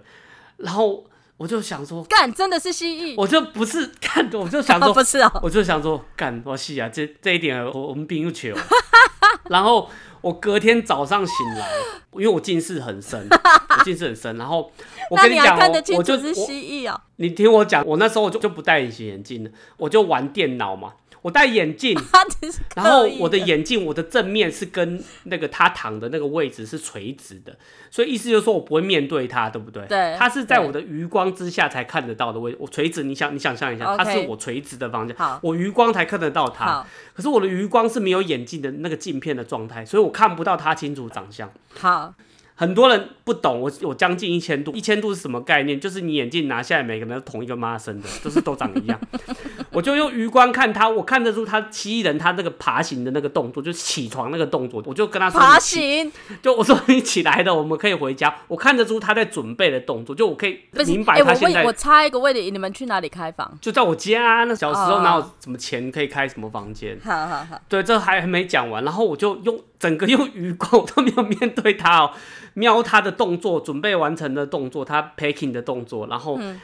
然后我就想说，干，真的是蜥蜴。我就不是 看，我就想哦，说不，是哦，我就想说，干我戏啊，这这一点我我们并不求。然后我隔天早上醒来，因为我近视很深，我近视很深，然后我跟你讲我就是蜥蜴哦？你听我讲，我那时候我就就不戴隐形眼镜了，我就玩电脑嘛，我戴眼镜，然后我的眼镜，我的正面是跟那个他躺的那个位置是垂直的，所以意思就是说我不会面对他，对不对？对他是在我的余光之下才看得到的位置，我垂直，你想你想象一下，他是我垂直的方向好，我余光才看得到他，可是我的余光是没有眼镜的那个镜片的状态，所以我看不到他清楚长相。好，很多人不懂，我我将近一千度，一千度是什么概念？就是你眼镜拿下来，每个人都同一个妈生的，就是都长一样。我就用余光看他，我看得出他蜥蜴人他那个爬行的那个动作，就是起床那个动作，我就跟他说爬行就我说你起来了，我们可以回家。我看得出他在准备的动作，就我可以？明白他现在、问，我插一个问题，你们去哪里开房？就在我家。那小时候哦哪有什么钱可以开什么房间？好好好，对，这还还没讲完，然后我就用整个用余光，我都没有面对他哦，瞄他的动作，准备完成的动作，他 packing 的动作，然后嗯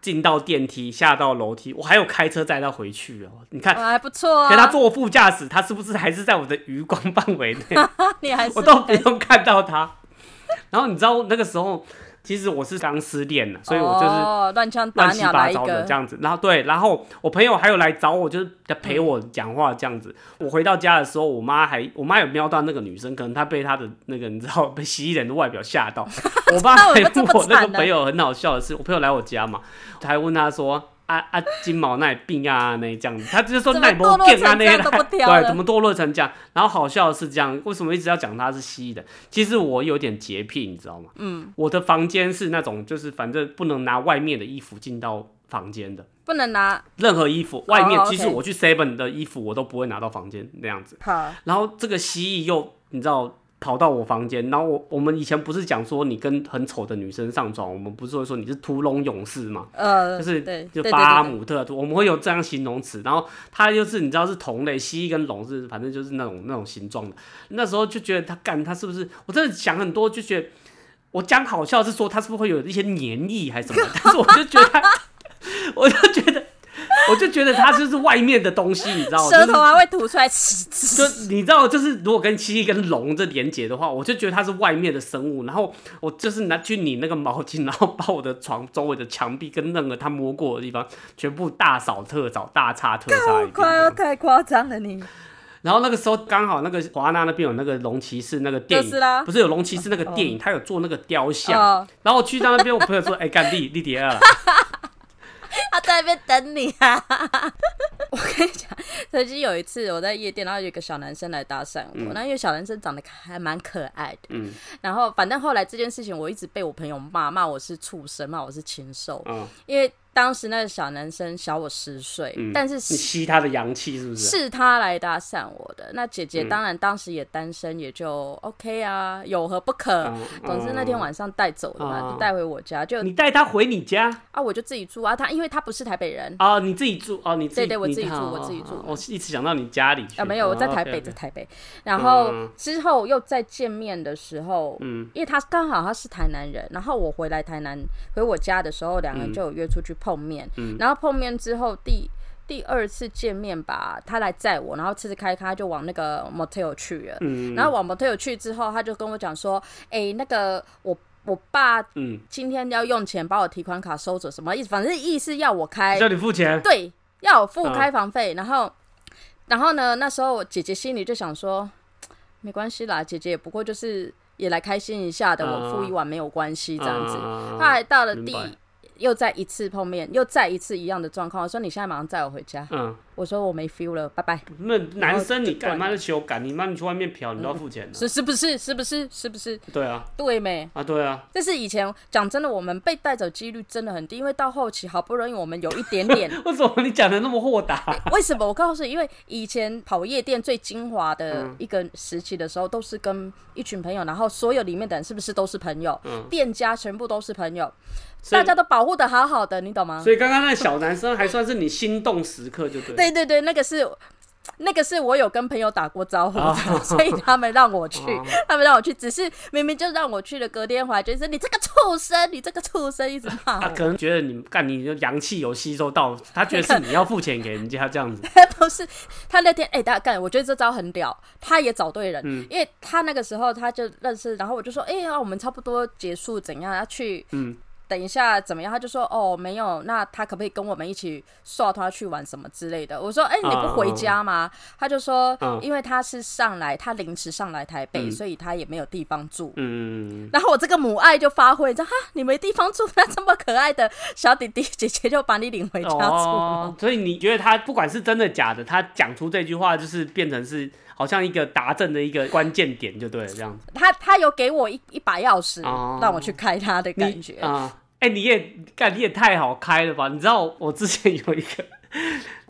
进到电梯，下到楼梯，我还有开车载他回去哦。你看，还不错啊。给他坐副驾驶，他是不是还是在我的余光范围内？你还是我都不用看到他。然后你知道那个时候，其实我是刚失恋了，所以我就是哦乱枪打乱七鸟来一八糟的个这样子。然后对，然后我朋友还有来找我，就是在陪我讲话这样子。我回到家的时候，我妈还我妈有瞄到那个女生，可能她被她的那个你知道被蜥蜴人的外表吓到。我爸还问我那个朋友很好笑的是，我朋友来我家嘛，还问他说。啊啊，金毛那病啊那这样子，他就是说怎么那波堕落病啊那对，怎么堕落成这样？然后好笑的是这样，为什么一直要讲他是蜥蜴的？其实我有点洁癖，你知道吗？嗯，我的房间是那种就是反正不能拿外面的衣服进到房间的，不能拿任何衣服外面，哦即使 OK 我去 Seven 的衣服我都不会拿到房间那样子。好然后这个蜥蜴又你知道跑到我房间，然后我我们以前不是讲说你跟很丑的女生上床，我们不是会说你是屠龙勇士嘛？呃，就是对，就巴姆特，我们会有这样形容词，然后他就是你知道是同类，蜥蜴跟龙是反正就是那种那种形状的。那时候就觉得他干他是不是？我真的想很多，就觉得我讲好笑是说他是不是会有一些黏液还是什么？但是我就觉得他，我就 我就觉得它就是外面的东西，你知道吗？舌头就是还会吐出来，就你知道，就是如果跟蜥蜴跟龙这连接的话，我就觉得它是外面的生物，然后我就是拿去拧那个毛巾，然后把我的床周围的墙壁跟任何它摸过的地方，全部大扫特扫、大擦特擦一快要。太夸张了你。然后那个时候刚好那个华纳那边有那个龙骑士那个电影，不是有龙骑士那个电影，他有做那个雕像。哦，然后我去到那边，我朋友说：“哎、干弟弟弟二了。他在那边等你啊！我跟你讲，曾经有一次我在夜店，然后有一个小男生来搭讪我，那因为小男生长得还蛮可爱的，嗯。然后反正后来这件事情我一直被我朋友骂，骂我是畜生，骂我是禽兽，嗯，因为当时那个小男生小我十岁，嗯但是你吸他的阳气是不是？是他来搭讪我的。那姐姐嗯当然当时也单身，也就 OK 啊，有何不可？嗯总之那天晚上带走的嘛，带回我家，就你带他回你家啊我就自己住啊。他因为他不是台北人哦，你自己住哦，你自己对对我自己住哦我自己住哦我一直想到你家里去啊，没有，我在哦台北，在台北。然后嗯之后又再见面的时候，嗯因为他刚好他是台南人，然后我回来台南回我家的时候，两个人就有约出去碰面。嗯然后碰面之后第第二次见面吧，他来载我，然后吃吃开开就往那个 motel 去了。嗯，然后往 motel 去之后，他就跟我讲说：“哎、那个我我爸嗯，今天要用钱把我提款卡收走，什么意思？反正意思要我开叫你付钱，对，要我付嗯开房费，然后，然后呢，那时候我姐姐心里就想说，没关系啦，姐姐也不过就是也来开心一下的，我付一晚没有关系这样子。嗯后来到了第又再一次碰面，又再一次一样的状况，我说你现在马上载我回家，嗯，我说我没 feel 了，拜拜，那男生你干嘛的修改？你妈你去外面嫖，你都要付钱的。是是不是？是不是？是不是？对啊，对没？啊对啊，这是以前讲真的，我们被带走几率真的很低，因为到后期好不容易我们有一点点 为什么你讲的那么豁达？为什么？我告诉你，因为以前跑夜店最精华的嗯一个时期的时候，都是跟一群朋友，然后所有里面的人是不是都是朋友？嗯店家全部都是朋友，大家都保护的好好的，你懂吗？所以刚刚那小男生还算是你心动时刻，就对。对对对，那个是。那个是我有跟朋友打过招呼 所以他们让我去 哦，他们让我去，只是明明就让我去了，隔天回来就是你这个畜生，你这个畜生，一直骂我。他可能觉得你干你就阳气有吸收到，他觉得是你要付钱给人家这样子。不是他那天哎，大家干，我觉得这招很屌，他也找对人，嗯因为他那个时候他就认识，然后我就说，哎、呀，我们差不多结束，怎样要去，嗯等一下怎么样？他就说，哦，没有，那他可不可以跟我们一起刷他去玩什么之类的？我说，哎、你不回家吗？他就说，嗯因为他是上来，他临时上来台北，嗯所以他也没有地方住。嗯，然后我这个母爱就发挥，你知道哈，你没地方住，那这么可爱的小弟弟姐姐就把你领回家住。哦，所以你觉得他不管是真的假的，他讲出这句话就是变成是好像一个达阵的一个关键点，就对了，这样子。他他有给我一一把钥匙，哦让我去开他的感觉。啊，哎、你也干，你也太好开了吧？你知道我之前有一个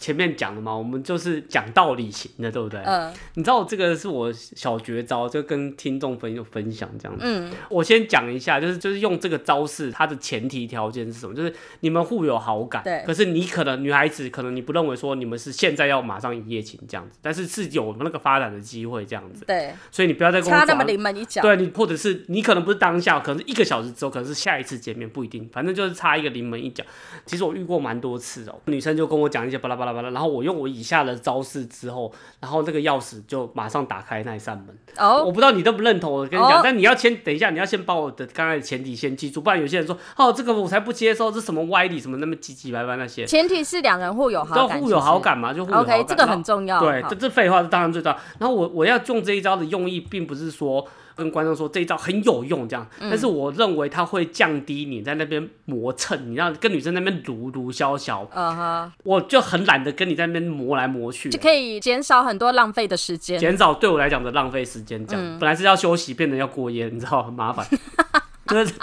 前面讲的嘛，我们就是讲道理型的，对不对？嗯你知道这个是我小绝招，就跟听众朋友分享这样子。嗯我先讲一下，就是就是用这个招式，它的前提条件是什么？就是你们互有好感，对可是你可能女孩子可能你不认为说你们是现在要马上一夜情这样子，但是是有那个发展的机会这样子，对，所以你不要再跟我差那么讲临门一脚。对你，或者是你可能不是当下，可能是一个小时之后，可能是下一次见面，不一定，反正就是差一个临门一脚。其实我遇过蛮多次哦，女生就跟我讲一些巴拉巴拉巴拉，然后我用我以下的招式之后，然后那个钥匙就马上打开那一扇门。哦，我不知道你认不认同我跟你讲，哦但你要先等一下，你要先把我的刚才的前提先记住，不然有些人说哦这个我才不接受，这什么歪理什么那么唧唧歪歪那些，前提是两人互有好感，都互有好感嘛，就互有好感。OK，这个很重要。对，这这废话是当然最重要。然后我我要用这一招的用意，并不是说跟观众说这一招很有用这样，嗯但是我认为它会降低你在那边磨蹭，你让跟女生那边撸撸消消，嗯哼，我就很懒得跟你在那边磨来磨去就。可以减少很多浪费的时间。减少对我来讲的浪费时间，这样、嗯本来是要休息，变成要过夜，你知道很麻烦。就是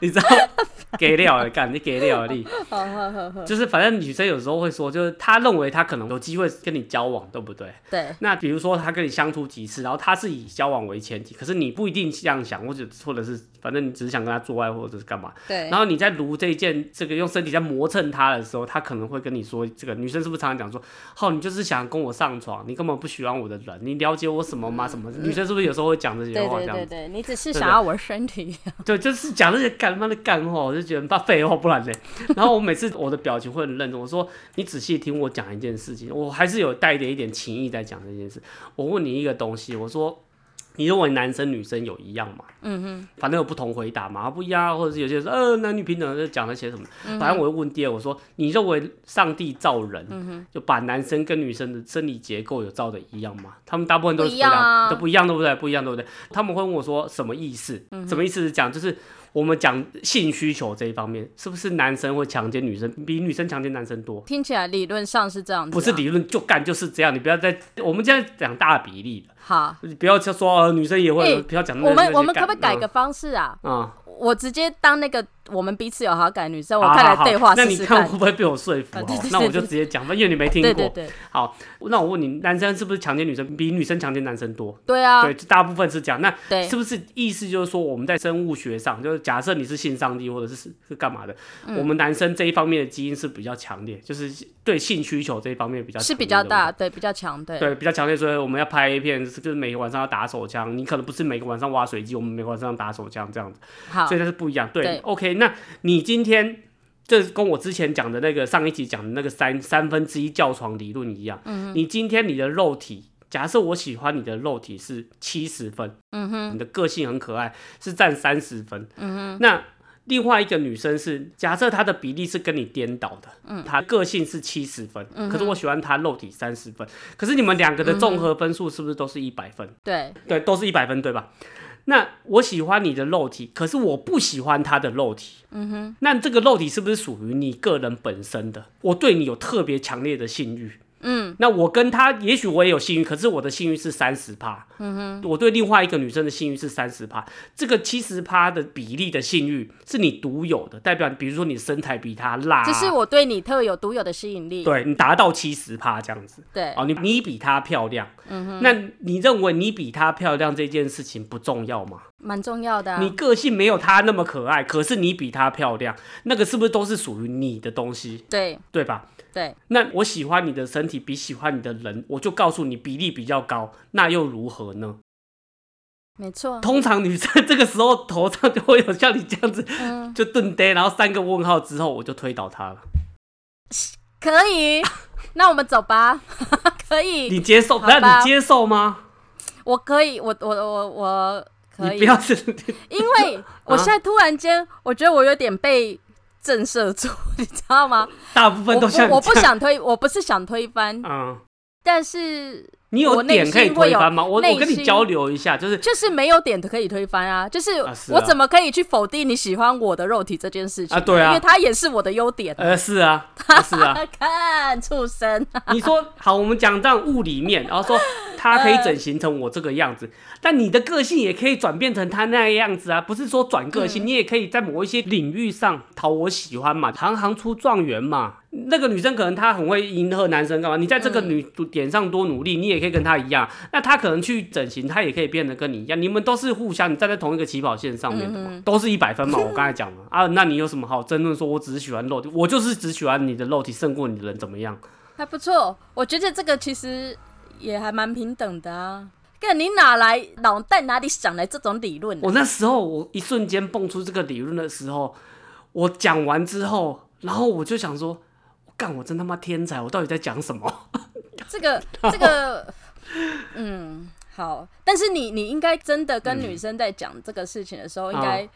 你知道，给料了，干你给料了你。好好好好，就是反正女生有时候会说，就是她认为她可能有机会跟你交往，对不对？对，那比如说她跟你相处几次，然后她是以交往为前提，可是你不一定这样想，或者或者是反正你只是想跟他做爱或者是干嘛。对然，后你在撸这一件这个用身体在磨蹭他的时候，他可能会跟你说，这个女生是不是常常讲说，哦，你就是想跟我上床，你根本不喜欢我的人，你了解我什么吗？什么？女生是不是有时候会讲这些话？对对对，你只是想要我的身体。对，就是讲那些干妈的干话，我就觉得很怕废话，不然嘞。然后我每次我的表情会很认真，我说你仔细听我讲一件事情，我还是有带点一点情意在讲这件事。我问你一个东西，我说你认为男生女生有一样吗？嗯哼，反正有不同回答嘛，不一样啊，或者是有些人说呃男女平等，就讲那些什么。嗯反正我又问第二，我说你认为上帝造人，嗯就把男生跟女生的生理结构有造的一样吗？他们大部分都是不一样啊都不一样，对不对？不一样，对不对？他们会问我说什么意思？嗯什么意思是讲就是。我们讲性需求这一方面，是不是男生会强奸女生，比女生强奸男生多？听起来理论上是这样子、啊，不是理论就干就是这样，你不要再我们现在讲大比例的，好。你不要就说呃女生也会，欸不要讲那那些我们我们可不可以改个方式啊？嗯我直接当那个我们彼此有好感的女生，我看来对话那你试试看会不会被我说服？啊对对？好那我就直接讲，因为你没听过。对对对好，那我问你，男生是不是强奸女生比女生强奸男生多？对啊，对，大部分是这样。那对是不是意思就是说，我们在生物学上，就是假设你是性上帝或者是是干嘛的，嗯我们男生这一方面的基因是比较强烈，就是对性需求这一方面比较是比较大，对，比较强，对对，比较强烈，所以我们要拍 A 片，就是每个晚上要打手枪，你可能不是每个晚上挖水机，我们每个晚上打手枪这样子。好所以，它是不一样。对对 o k 那你今天这跟我之前讲的那个上一集讲的那个三三分之一教床理论一样，嗯、你今天你的肉体，假设我喜欢你的肉体是七十分，嗯哼，你的个性很可爱，是占三十分，嗯哼，那。另外一个女生是，假设她的比例是跟你颠倒的，嗯，她个性是七十分，可是我喜欢她肉体三十分，可是你们两个的综合分数是不是都是一百分？对对，都是一百分，对吧？那我喜欢你的肉体，可是我不喜欢他的肉体。嗯哼，那这个肉体是不是属于你个人本身的？我对你有特别强烈的性欲。嗯，那我跟他，也许我也有性欲，可是我的性欲是三十趴。嗯哼，我对另外一个女生的性欲是三十趴，这个七十趴的比例的性欲是你独有的，代表比如说你身材比她辣啊、这是我对你特有独有的吸引力。对你达到七十趴这样子。对哦，你你比她漂亮，嗯哼、那你认为你比她漂亮这件事情不重要吗？蛮重要的啊。你个性没有她那么可爱，可是你比她漂亮，那个是不是都是属于你的东西，对对吧？对，那我喜欢你的身体比喜欢你的人，我就告诉你比例比较高，那又如何呢？没错。通常女生这个时候头上就会有像你这样子，嗯，就顿呆，然后三个问号之后，我就推倒她了。可以。那我们走吧。可以，你接受？那你接受吗？我可以，我我我我可以你不，要是，因为我现在突然间，我觉得我有点被震慑住，你知道吗？大部分都像不我不想推，我不是想推翻，嗯，但是你有点可以推翻吗？我我跟你交流一下，就是就是没有点可以推翻啊！就是我怎么可以去否定你喜欢我的肉体这件事情啊对啊因为它也是我的优点。呃是啊，啊是啊，看畜生，你说好，我们讲这样物理面，然后说 它可以整形成我这个样子，但你的个性也可以转变成他那个样子啊，不是说转个性，你也可以在某一些领域上讨我喜欢嘛，行行出状元嘛。那个女生可能她很会迎合男生干嘛？你在这个女点上多努力，你也可以跟她一样。那她可能去整形，她也可以变得跟你一样。你们都是互相，你站在同一个起跑线上面的嘛，都是一百分嘛。我刚才 讲了啊，那你有什么好争论？说我只是喜欢肉体，我就是只喜欢你的肉体胜过你的人，怎么样？还不错。我觉得这个其实也还蛮平等的啊。哥你哪来脑袋哪里想来这种理论呢、我那时候我一瞬间蹦出这个理论的时候，我讲完之后，然后我就想说，干，我真他妈天才，我到底在讲什么？这个 这个，嗯，好。但是你你应该真的跟女生在讲这个事情的时候，应该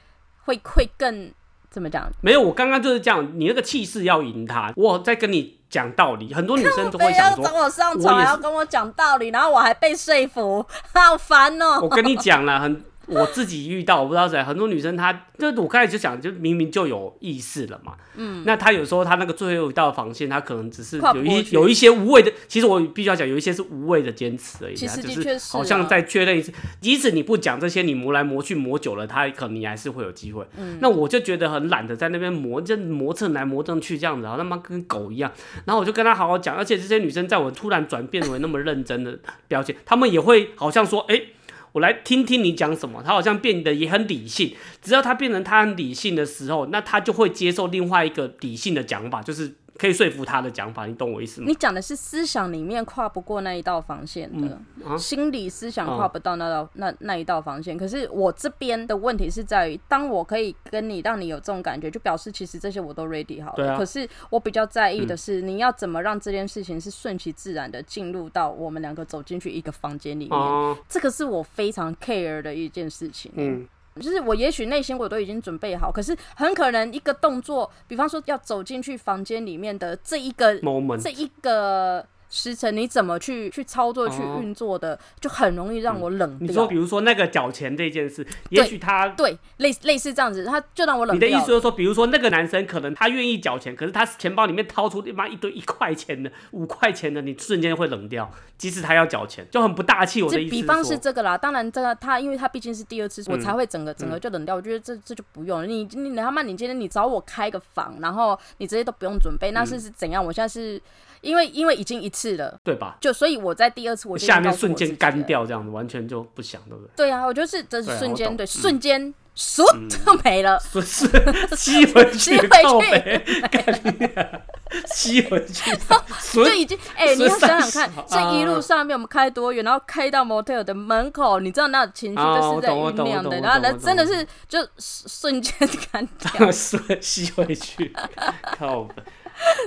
会会更怎么讲？没有，我刚刚就是这样，你那个气势要赢他，我在跟你讲道理，很多女生都会要想说，找我上床，要跟我讲道理，然后我还被说服，好烦哦、我跟你讲了，很我自己遇到，我不知道谁，很多女生她就我开始就讲，就明明就有意识了嘛，嗯，那她有时候她那个最后一道防线，她可能只是有一有一些无谓的，其实我必须要讲，有一些是无谓的坚持而已，其实她就是好像啊在确认一次，即使你不讲这些，你磨来磨去磨久了，她可能你还是会有机会。嗯。那我就觉得很懒得在那边磨，就磨蹭来磨蹭去这样子，然后他妈跟狗一样。然后我就跟她好好讲，而且这些女生在我突然转变为那么认真的表现，她们也会好像说，哎、我来听听你讲什么。他好像变得也很理性，只要他变成他很理性的时候，那他就会接受另外一个理性的讲法，就是可以说服他的讲法。你懂我意思吗？你讲的是思想里面跨不过那一道防线的，啊心理思想哦跨不到那道、那那一道防线。可是我这边的问题是在于，当我可以跟你让你有这种感觉，就表示其实这些我都 ready 好了。可是我比较在意的是，你要怎么让这件事情是顺其自然的进入到我们两个走进去一个房间里面。哦，这个是我非常 care 的一件事情。嗯，就是我也许内心我都已经准备好，可是很可能一个动作，比方说要走进去房间里面的这一个 moment 这一个时辰，你怎么去去操作、去哦运作的，就很容易让我冷掉。你说比如说那个缴钱这件事，也许他对，类类似这样子，他就让我冷你的。意思就是说，比如说那个男生可能他愿意缴钱，可是他钱包里面掏出他妈一堆一块钱的、五块钱的，你瞬间会冷掉，即使他要缴钱，就很不大气。我的意思比方是这个啦，当然这个他，因为他毕竟是第二次，我嗯才会整个整个就冷掉。我觉得这这就不用了，你你他妈你今天你找我开个房，然后你这些都不用准备，那嗯是是怎样？我现在是因为因为已经一次了，对吧？就所以我在第二次我就下面瞬间。干掉，这样子完全就不想，对不对？对啊，我就是这对啊我懂嗯瞬间对瞬间嗖就没了。不 是吸回去，吸回去吸回去，就损已经哎、你要想想看损，这一路上面我们开多远，然后开到 motel 的门口，你知道那情绪啊都是在酝酿的，然后我懂人真的是就瞬间 干掉。损 吸回去，靠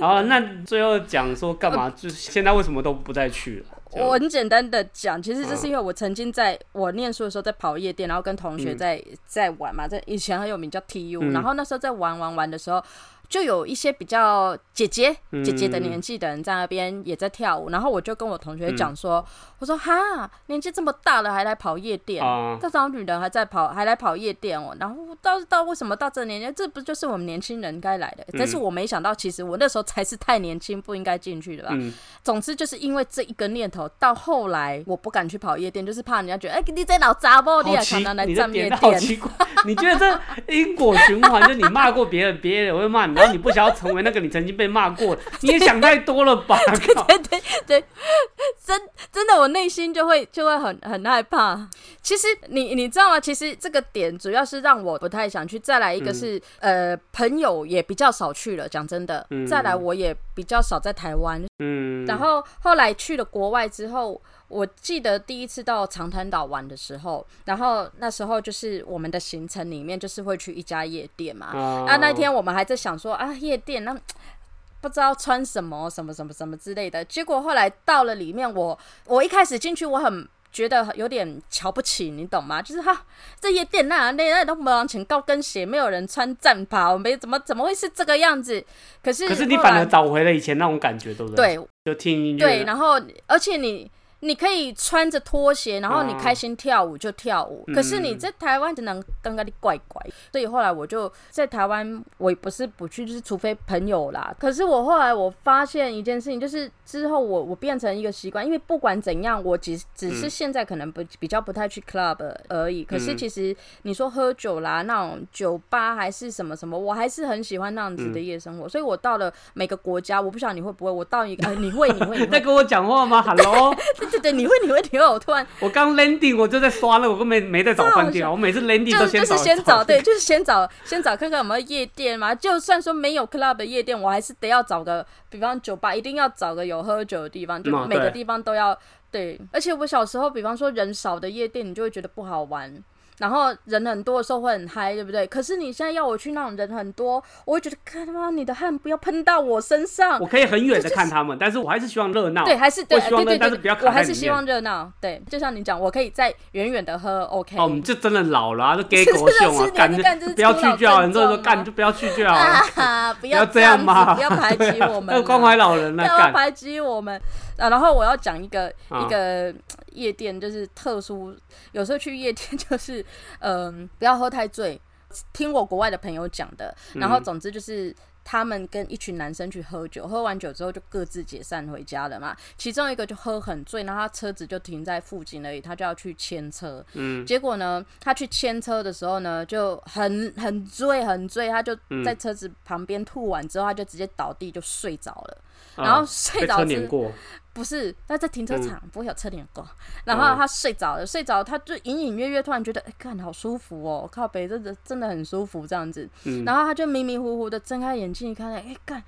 北。好，那最后讲说干嘛？就是现在为什么都不再去了？我很简单的讲，其实这嗯是因为我曾经在我念书的时候在跑夜店，然后跟同学在、在玩嘛，在以前很有名叫 TU，、嗯然后那时候在玩玩玩的时候。就有一些比较姐姐姐姐的年纪的人在那边也在跳舞，然后我就跟我同学讲说，我说哈，年纪这么大了还来跑夜店，啊这种女人还在跑，还来跑夜店哦。然后到到为什么到这年纪，这不就是我们年轻人该来的？但是我没想到，其实我那时候才是太年轻，不应该进去的吧。嗯总之就是因为这一个念头，到后来我不敢去跑夜店，就是怕人家觉得，哎、你在老杂包，你好奇还常常来你的站夜 店。奇怪，你觉得这因果循环，就你骂过别人，别人也会骂你，然后你不想要成为那个你曾经被骂过的，你也想太多了吧？对对 对对，真真的，我内心就会就会很很害怕。其实你你知道吗？其实这个点主要是让我不太想去。再来一个是、呃，朋友也比较少去了，讲真的。再来我也比较少在台湾，嗯，然后后来去了国外之后，我记得第一次到长滩岛玩的时候，然后那时候就是我们的行程里面就是会去一家夜店嘛。哦啊，那天我们还在想说啊，夜店那。不知道穿什么，什么什么什么之类的。结果后来到了里面，我我一开始进去，我很觉得有点瞧不起，你懂吗？就是哈，这夜店那那那都没有人穿高跟鞋，没有人穿战袍，没怎么怎么会是这个样子？可是可是你反而找回了以前那种感觉，对不对？对就听音乐，对，然后而且你你可以穿着拖鞋，然后你哦开心跳舞就跳舞。可是你嗯在台湾只能刚刚的怪怪，所以后来我就在台湾，我也不是不去，就是除非朋友啦。可是我后来我发现一件事情，就是之后我我变成一个习惯，因为不管怎样，我只只是现在可能不比较不太去 club 而已。可是嗯其实你说喝酒啦，那种酒吧还是什么什么，我还是很喜欢那样子嗯的夜生活。所以我到了每个国家，我不晓得你会不会，我到一个，呃、你会你会你会，在跟我讲话吗？Hello，对对对，你会你会你会，我突然我刚 landing 我就在刷了，我根本没没在找饭店啊，我每次 landing 都先找对，就是先找先找看看有没有夜店嘛。就算说没有 club 的夜店，我还是得要找个，比方酒吧，一定要找个有喝酒的地方，就每个地方都要对。而且我小时候，比方说人少的夜店，你就会觉得不好玩。然后人很多的时候会很嗨，对不对？可是你现在要我去那种人很多，我会觉得，看他妈你的汗不要喷到我身上我。可以很远的看他们，但是我还是希望热闹。对，还是对希望对对对我还是希望热闹。对，就像你讲，我可以在远远的喝，OK。哦，我们就真的老了 啊，就给狗熊啊是，干你看这是不要去就好，很症多人说干就不要去就好！不不要这样嘛，不要排挤我们 啊，要关怀老人不了，干要排挤我们啊！然后我要讲一个啊一个夜店就是特殊，有时候去夜店 就是嗯、不要喝太醉。听我国外的朋友讲的，然后总之就是他们跟一群男生去喝酒，喝完酒之后就各自解散回家了嘛。其中一个就喝很醉，然后他车子就停在附近而已，他就要去牵车。嗯，结果呢，他去牵车的时候呢，就很很醉很醉，他就在车子旁边吐完之后，他就直接倒地就睡着了。然后啊被车睡着之碾过，不是，他在停车场、不会有车碾过。然哦后他睡着了，睡着他就隐隐约约突然觉得，哎、看好舒服哦，靠北真的真的很舒服这样子。嗯然后他就迷迷糊糊的睁开眼睛一看，哎、干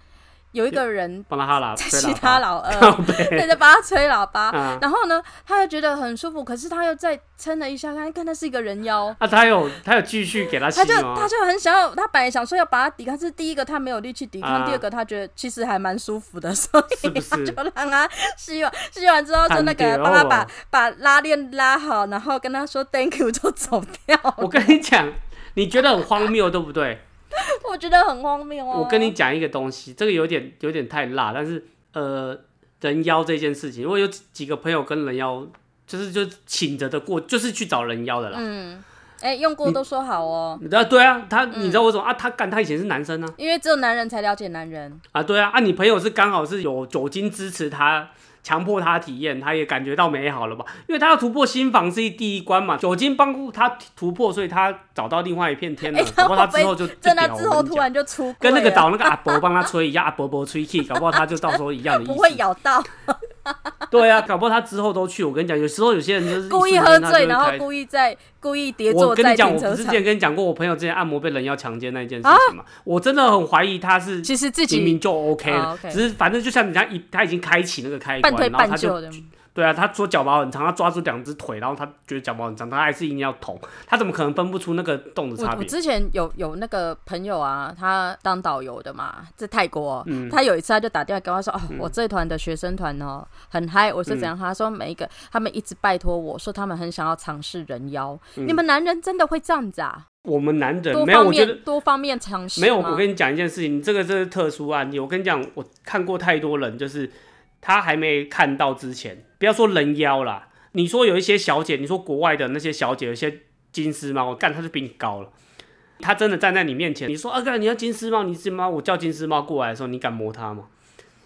有一个人帮他哈喇，在其他老二 对在帮他吹喇叭。啊然后呢，他又觉得很舒服，可是他又再撑了一下，看看那是一个人妖。啊，他有他有继续给他吸他就他？就很想要，他本来想说要把他抵抗，是第一个他没有力气抵抗，啊第二个他觉得其实还蛮舒服的，所以他就让他吸完，吸完之后就那个帮他把哦把拉链拉好，然后跟他说 thank you 就走掉。我跟你讲，你觉得很荒谬，对不对？我觉得很荒谬哦。我跟你讲一个东西，这个有点有点太辣，但是呃，人妖这件事情，我有几几个朋友跟人妖，就是就请着的过，就是去找人妖的啦。嗯，哎、用过都说好哦，啊，对啊，他嗯你知道为什么啊？他干他以前是男生啊，因为只有男人才了解男人。啊，对啊，啊，你朋友是刚好是有酒精支持他，强迫他体验，他也感觉到美好了吧？因为他要突破新房是第一关嘛，酒精帮助他突破，所以他找到另外一片天了。哎、搞不好他 之后就在那就屌我跟你讲之后突然就出跟那个柜了找那个阿伯帮他吹一样，阿伯伯吹气，搞不好他就到时候一样的意 不会思。咬到，对啊，搞不好他之后都去。我跟你讲，有时候有些人就是 故意喝醉，然后故意在故意跌坐在我跟你讲。我不是之前跟你讲过，我朋友之前按摩被人妖强奸那一件事情嘛？我真的很怀疑他是其实自己明明就 OK 了，只是反正就像人家一他已经开启那个开关，然后他就对啊，他说脚毛很长，他抓住两只腿，然后他觉得脚毛很长，他还是一定要捅，他怎么可能分不出那个洞的差别？我之前有有那个朋友啊，他当导游的嘛，在泰国，嗯他有一次他就打电话跟我说，哦，我这团的学生团哦很嗨，我说怎样？他说每一个他们一直拜托我说他们很想要尝试人妖，你们男人真的会这样子啊？我们男人没有，方我觉得面多方面尝试没有。我跟你讲一件事情，这个这是特殊案例。我跟你讲，我看过太多人，就是他还没看到之前，不要说人妖啦，你说有一些小姐，你说国外的那些小姐，有些金丝猫，我干她就比你高了。他真的站在你面前，你说啊，哥你要金丝猫，你是猫，我叫金丝猫过来的时候，你敢摸它吗？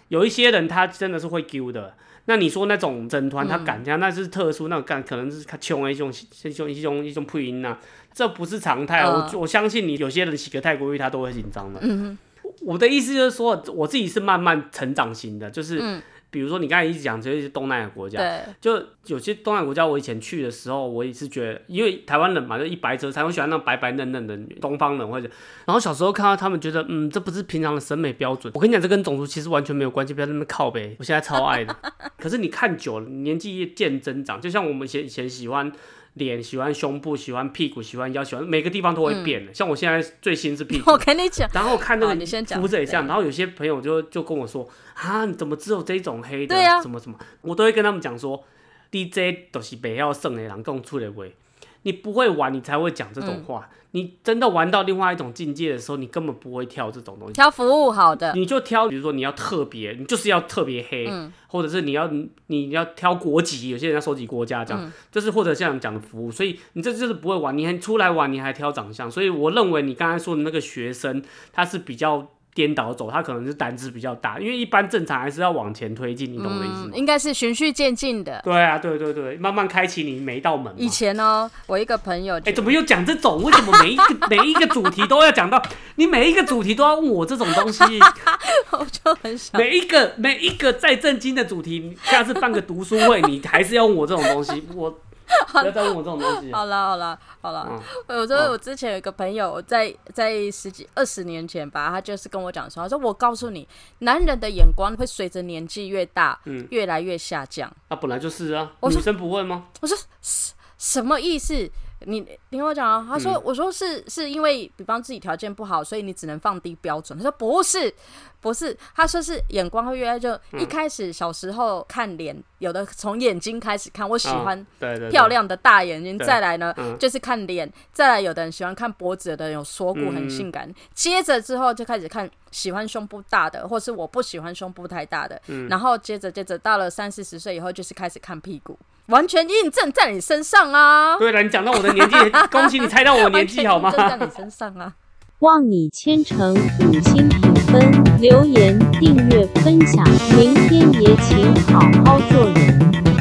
有一些人他真的是会丢的。那你说那种整团他敢这样，那是特殊，那种干可能是他穷的一种一种一种一种配音呐，这不是常态。嗯我我相信你有些人洗个泰国浴他都会紧张的。我的意思就是说，我自己是慢慢成长型的，就是、嗯比如说你刚才一直讲这些东南亚国家，对，就有些东南亚国家，我以前去的时候，我也是觉得，因为台湾人嘛，就一白遮台湾喜欢那种白白嫩嫩的东方人，或者，然后小时候看到他们，觉得嗯，这不是平常的审美标准。我跟你讲，这跟种族其实完全没有关系，不要在那么靠呗。我现在超爱的，可是你看久了，年纪渐增长，就像我们以前以前喜欢。脸喜欢胸部，喜欢屁股，喜欢腰，喜欢每个地方都会变的。像我现在最新是屁股，我跟你讲，然后看那个肤色也这样，然后有些朋友就就跟我说啊，你怎么只有这种黑的？对啊。什么什么，我都会跟他们讲说，DJ 都是不要剩的人跟出来喂，你不会玩，你才会讲这种嗯。话。你真的玩到另外一种境界的时候，你根本不会挑这种东西。挑服务好的，你就挑，比如说你要特别，你就是要特别黑，嗯。或者是你要你要挑国籍，有些人要收集国家这样，嗯。就是或者像你讲的服务，所以你这就是不会玩，你还出来玩，你还挑长相，所以我认为你刚才说的那个学生，他是比较颠倒走，他可能是胆子比较大，因为一般正常还是要往前推进，你懂我的意思吗？嗯，应该是循序渐进的。对啊，对对对，慢慢开启你每一道门。以前呢，我一个朋友就，哎、怎么又讲这种？为什么每一个 每一个主题都要讲到？你每一个主题都要问我这种东西？我就很想，每一个每一个再震惊的主题，下次办个读书会，你还是要问我这种东西，我 不要再问我这种东西。好了好了好了，嗯我说我之前有一个朋友，在在十几二十年前吧，他就是跟我讲说，他说我告诉你，男人的眼光会随着年纪越大，嗯越来越下降。啊，本来就是啊，我说女生不会吗？我说什什么意思？你你听我讲啊。他说，嗯我说是是因为，比方自己条件不好，所以你只能放低标准。他说不是，不是，他说是眼光会越来越就嗯。一开始小时候看脸，有的从眼睛开始看，我喜欢漂亮的大眼睛，对。再来呢嗯。就是看脸，再来有的人喜欢看脖子，有的人有锁骨很性感，嗯接着之后就开始看喜欢胸部大的，或是我不喜欢胸部太大的，嗯。然后接着接着到了三四十岁以后，就是开始看屁股，完全印证在你身上啊！对了，你讲到我的年纪，恭喜你猜到我年纪好吗？完？全印证在你身上啊！望你千诚五星评们留言订阅分享明天也请好好做人。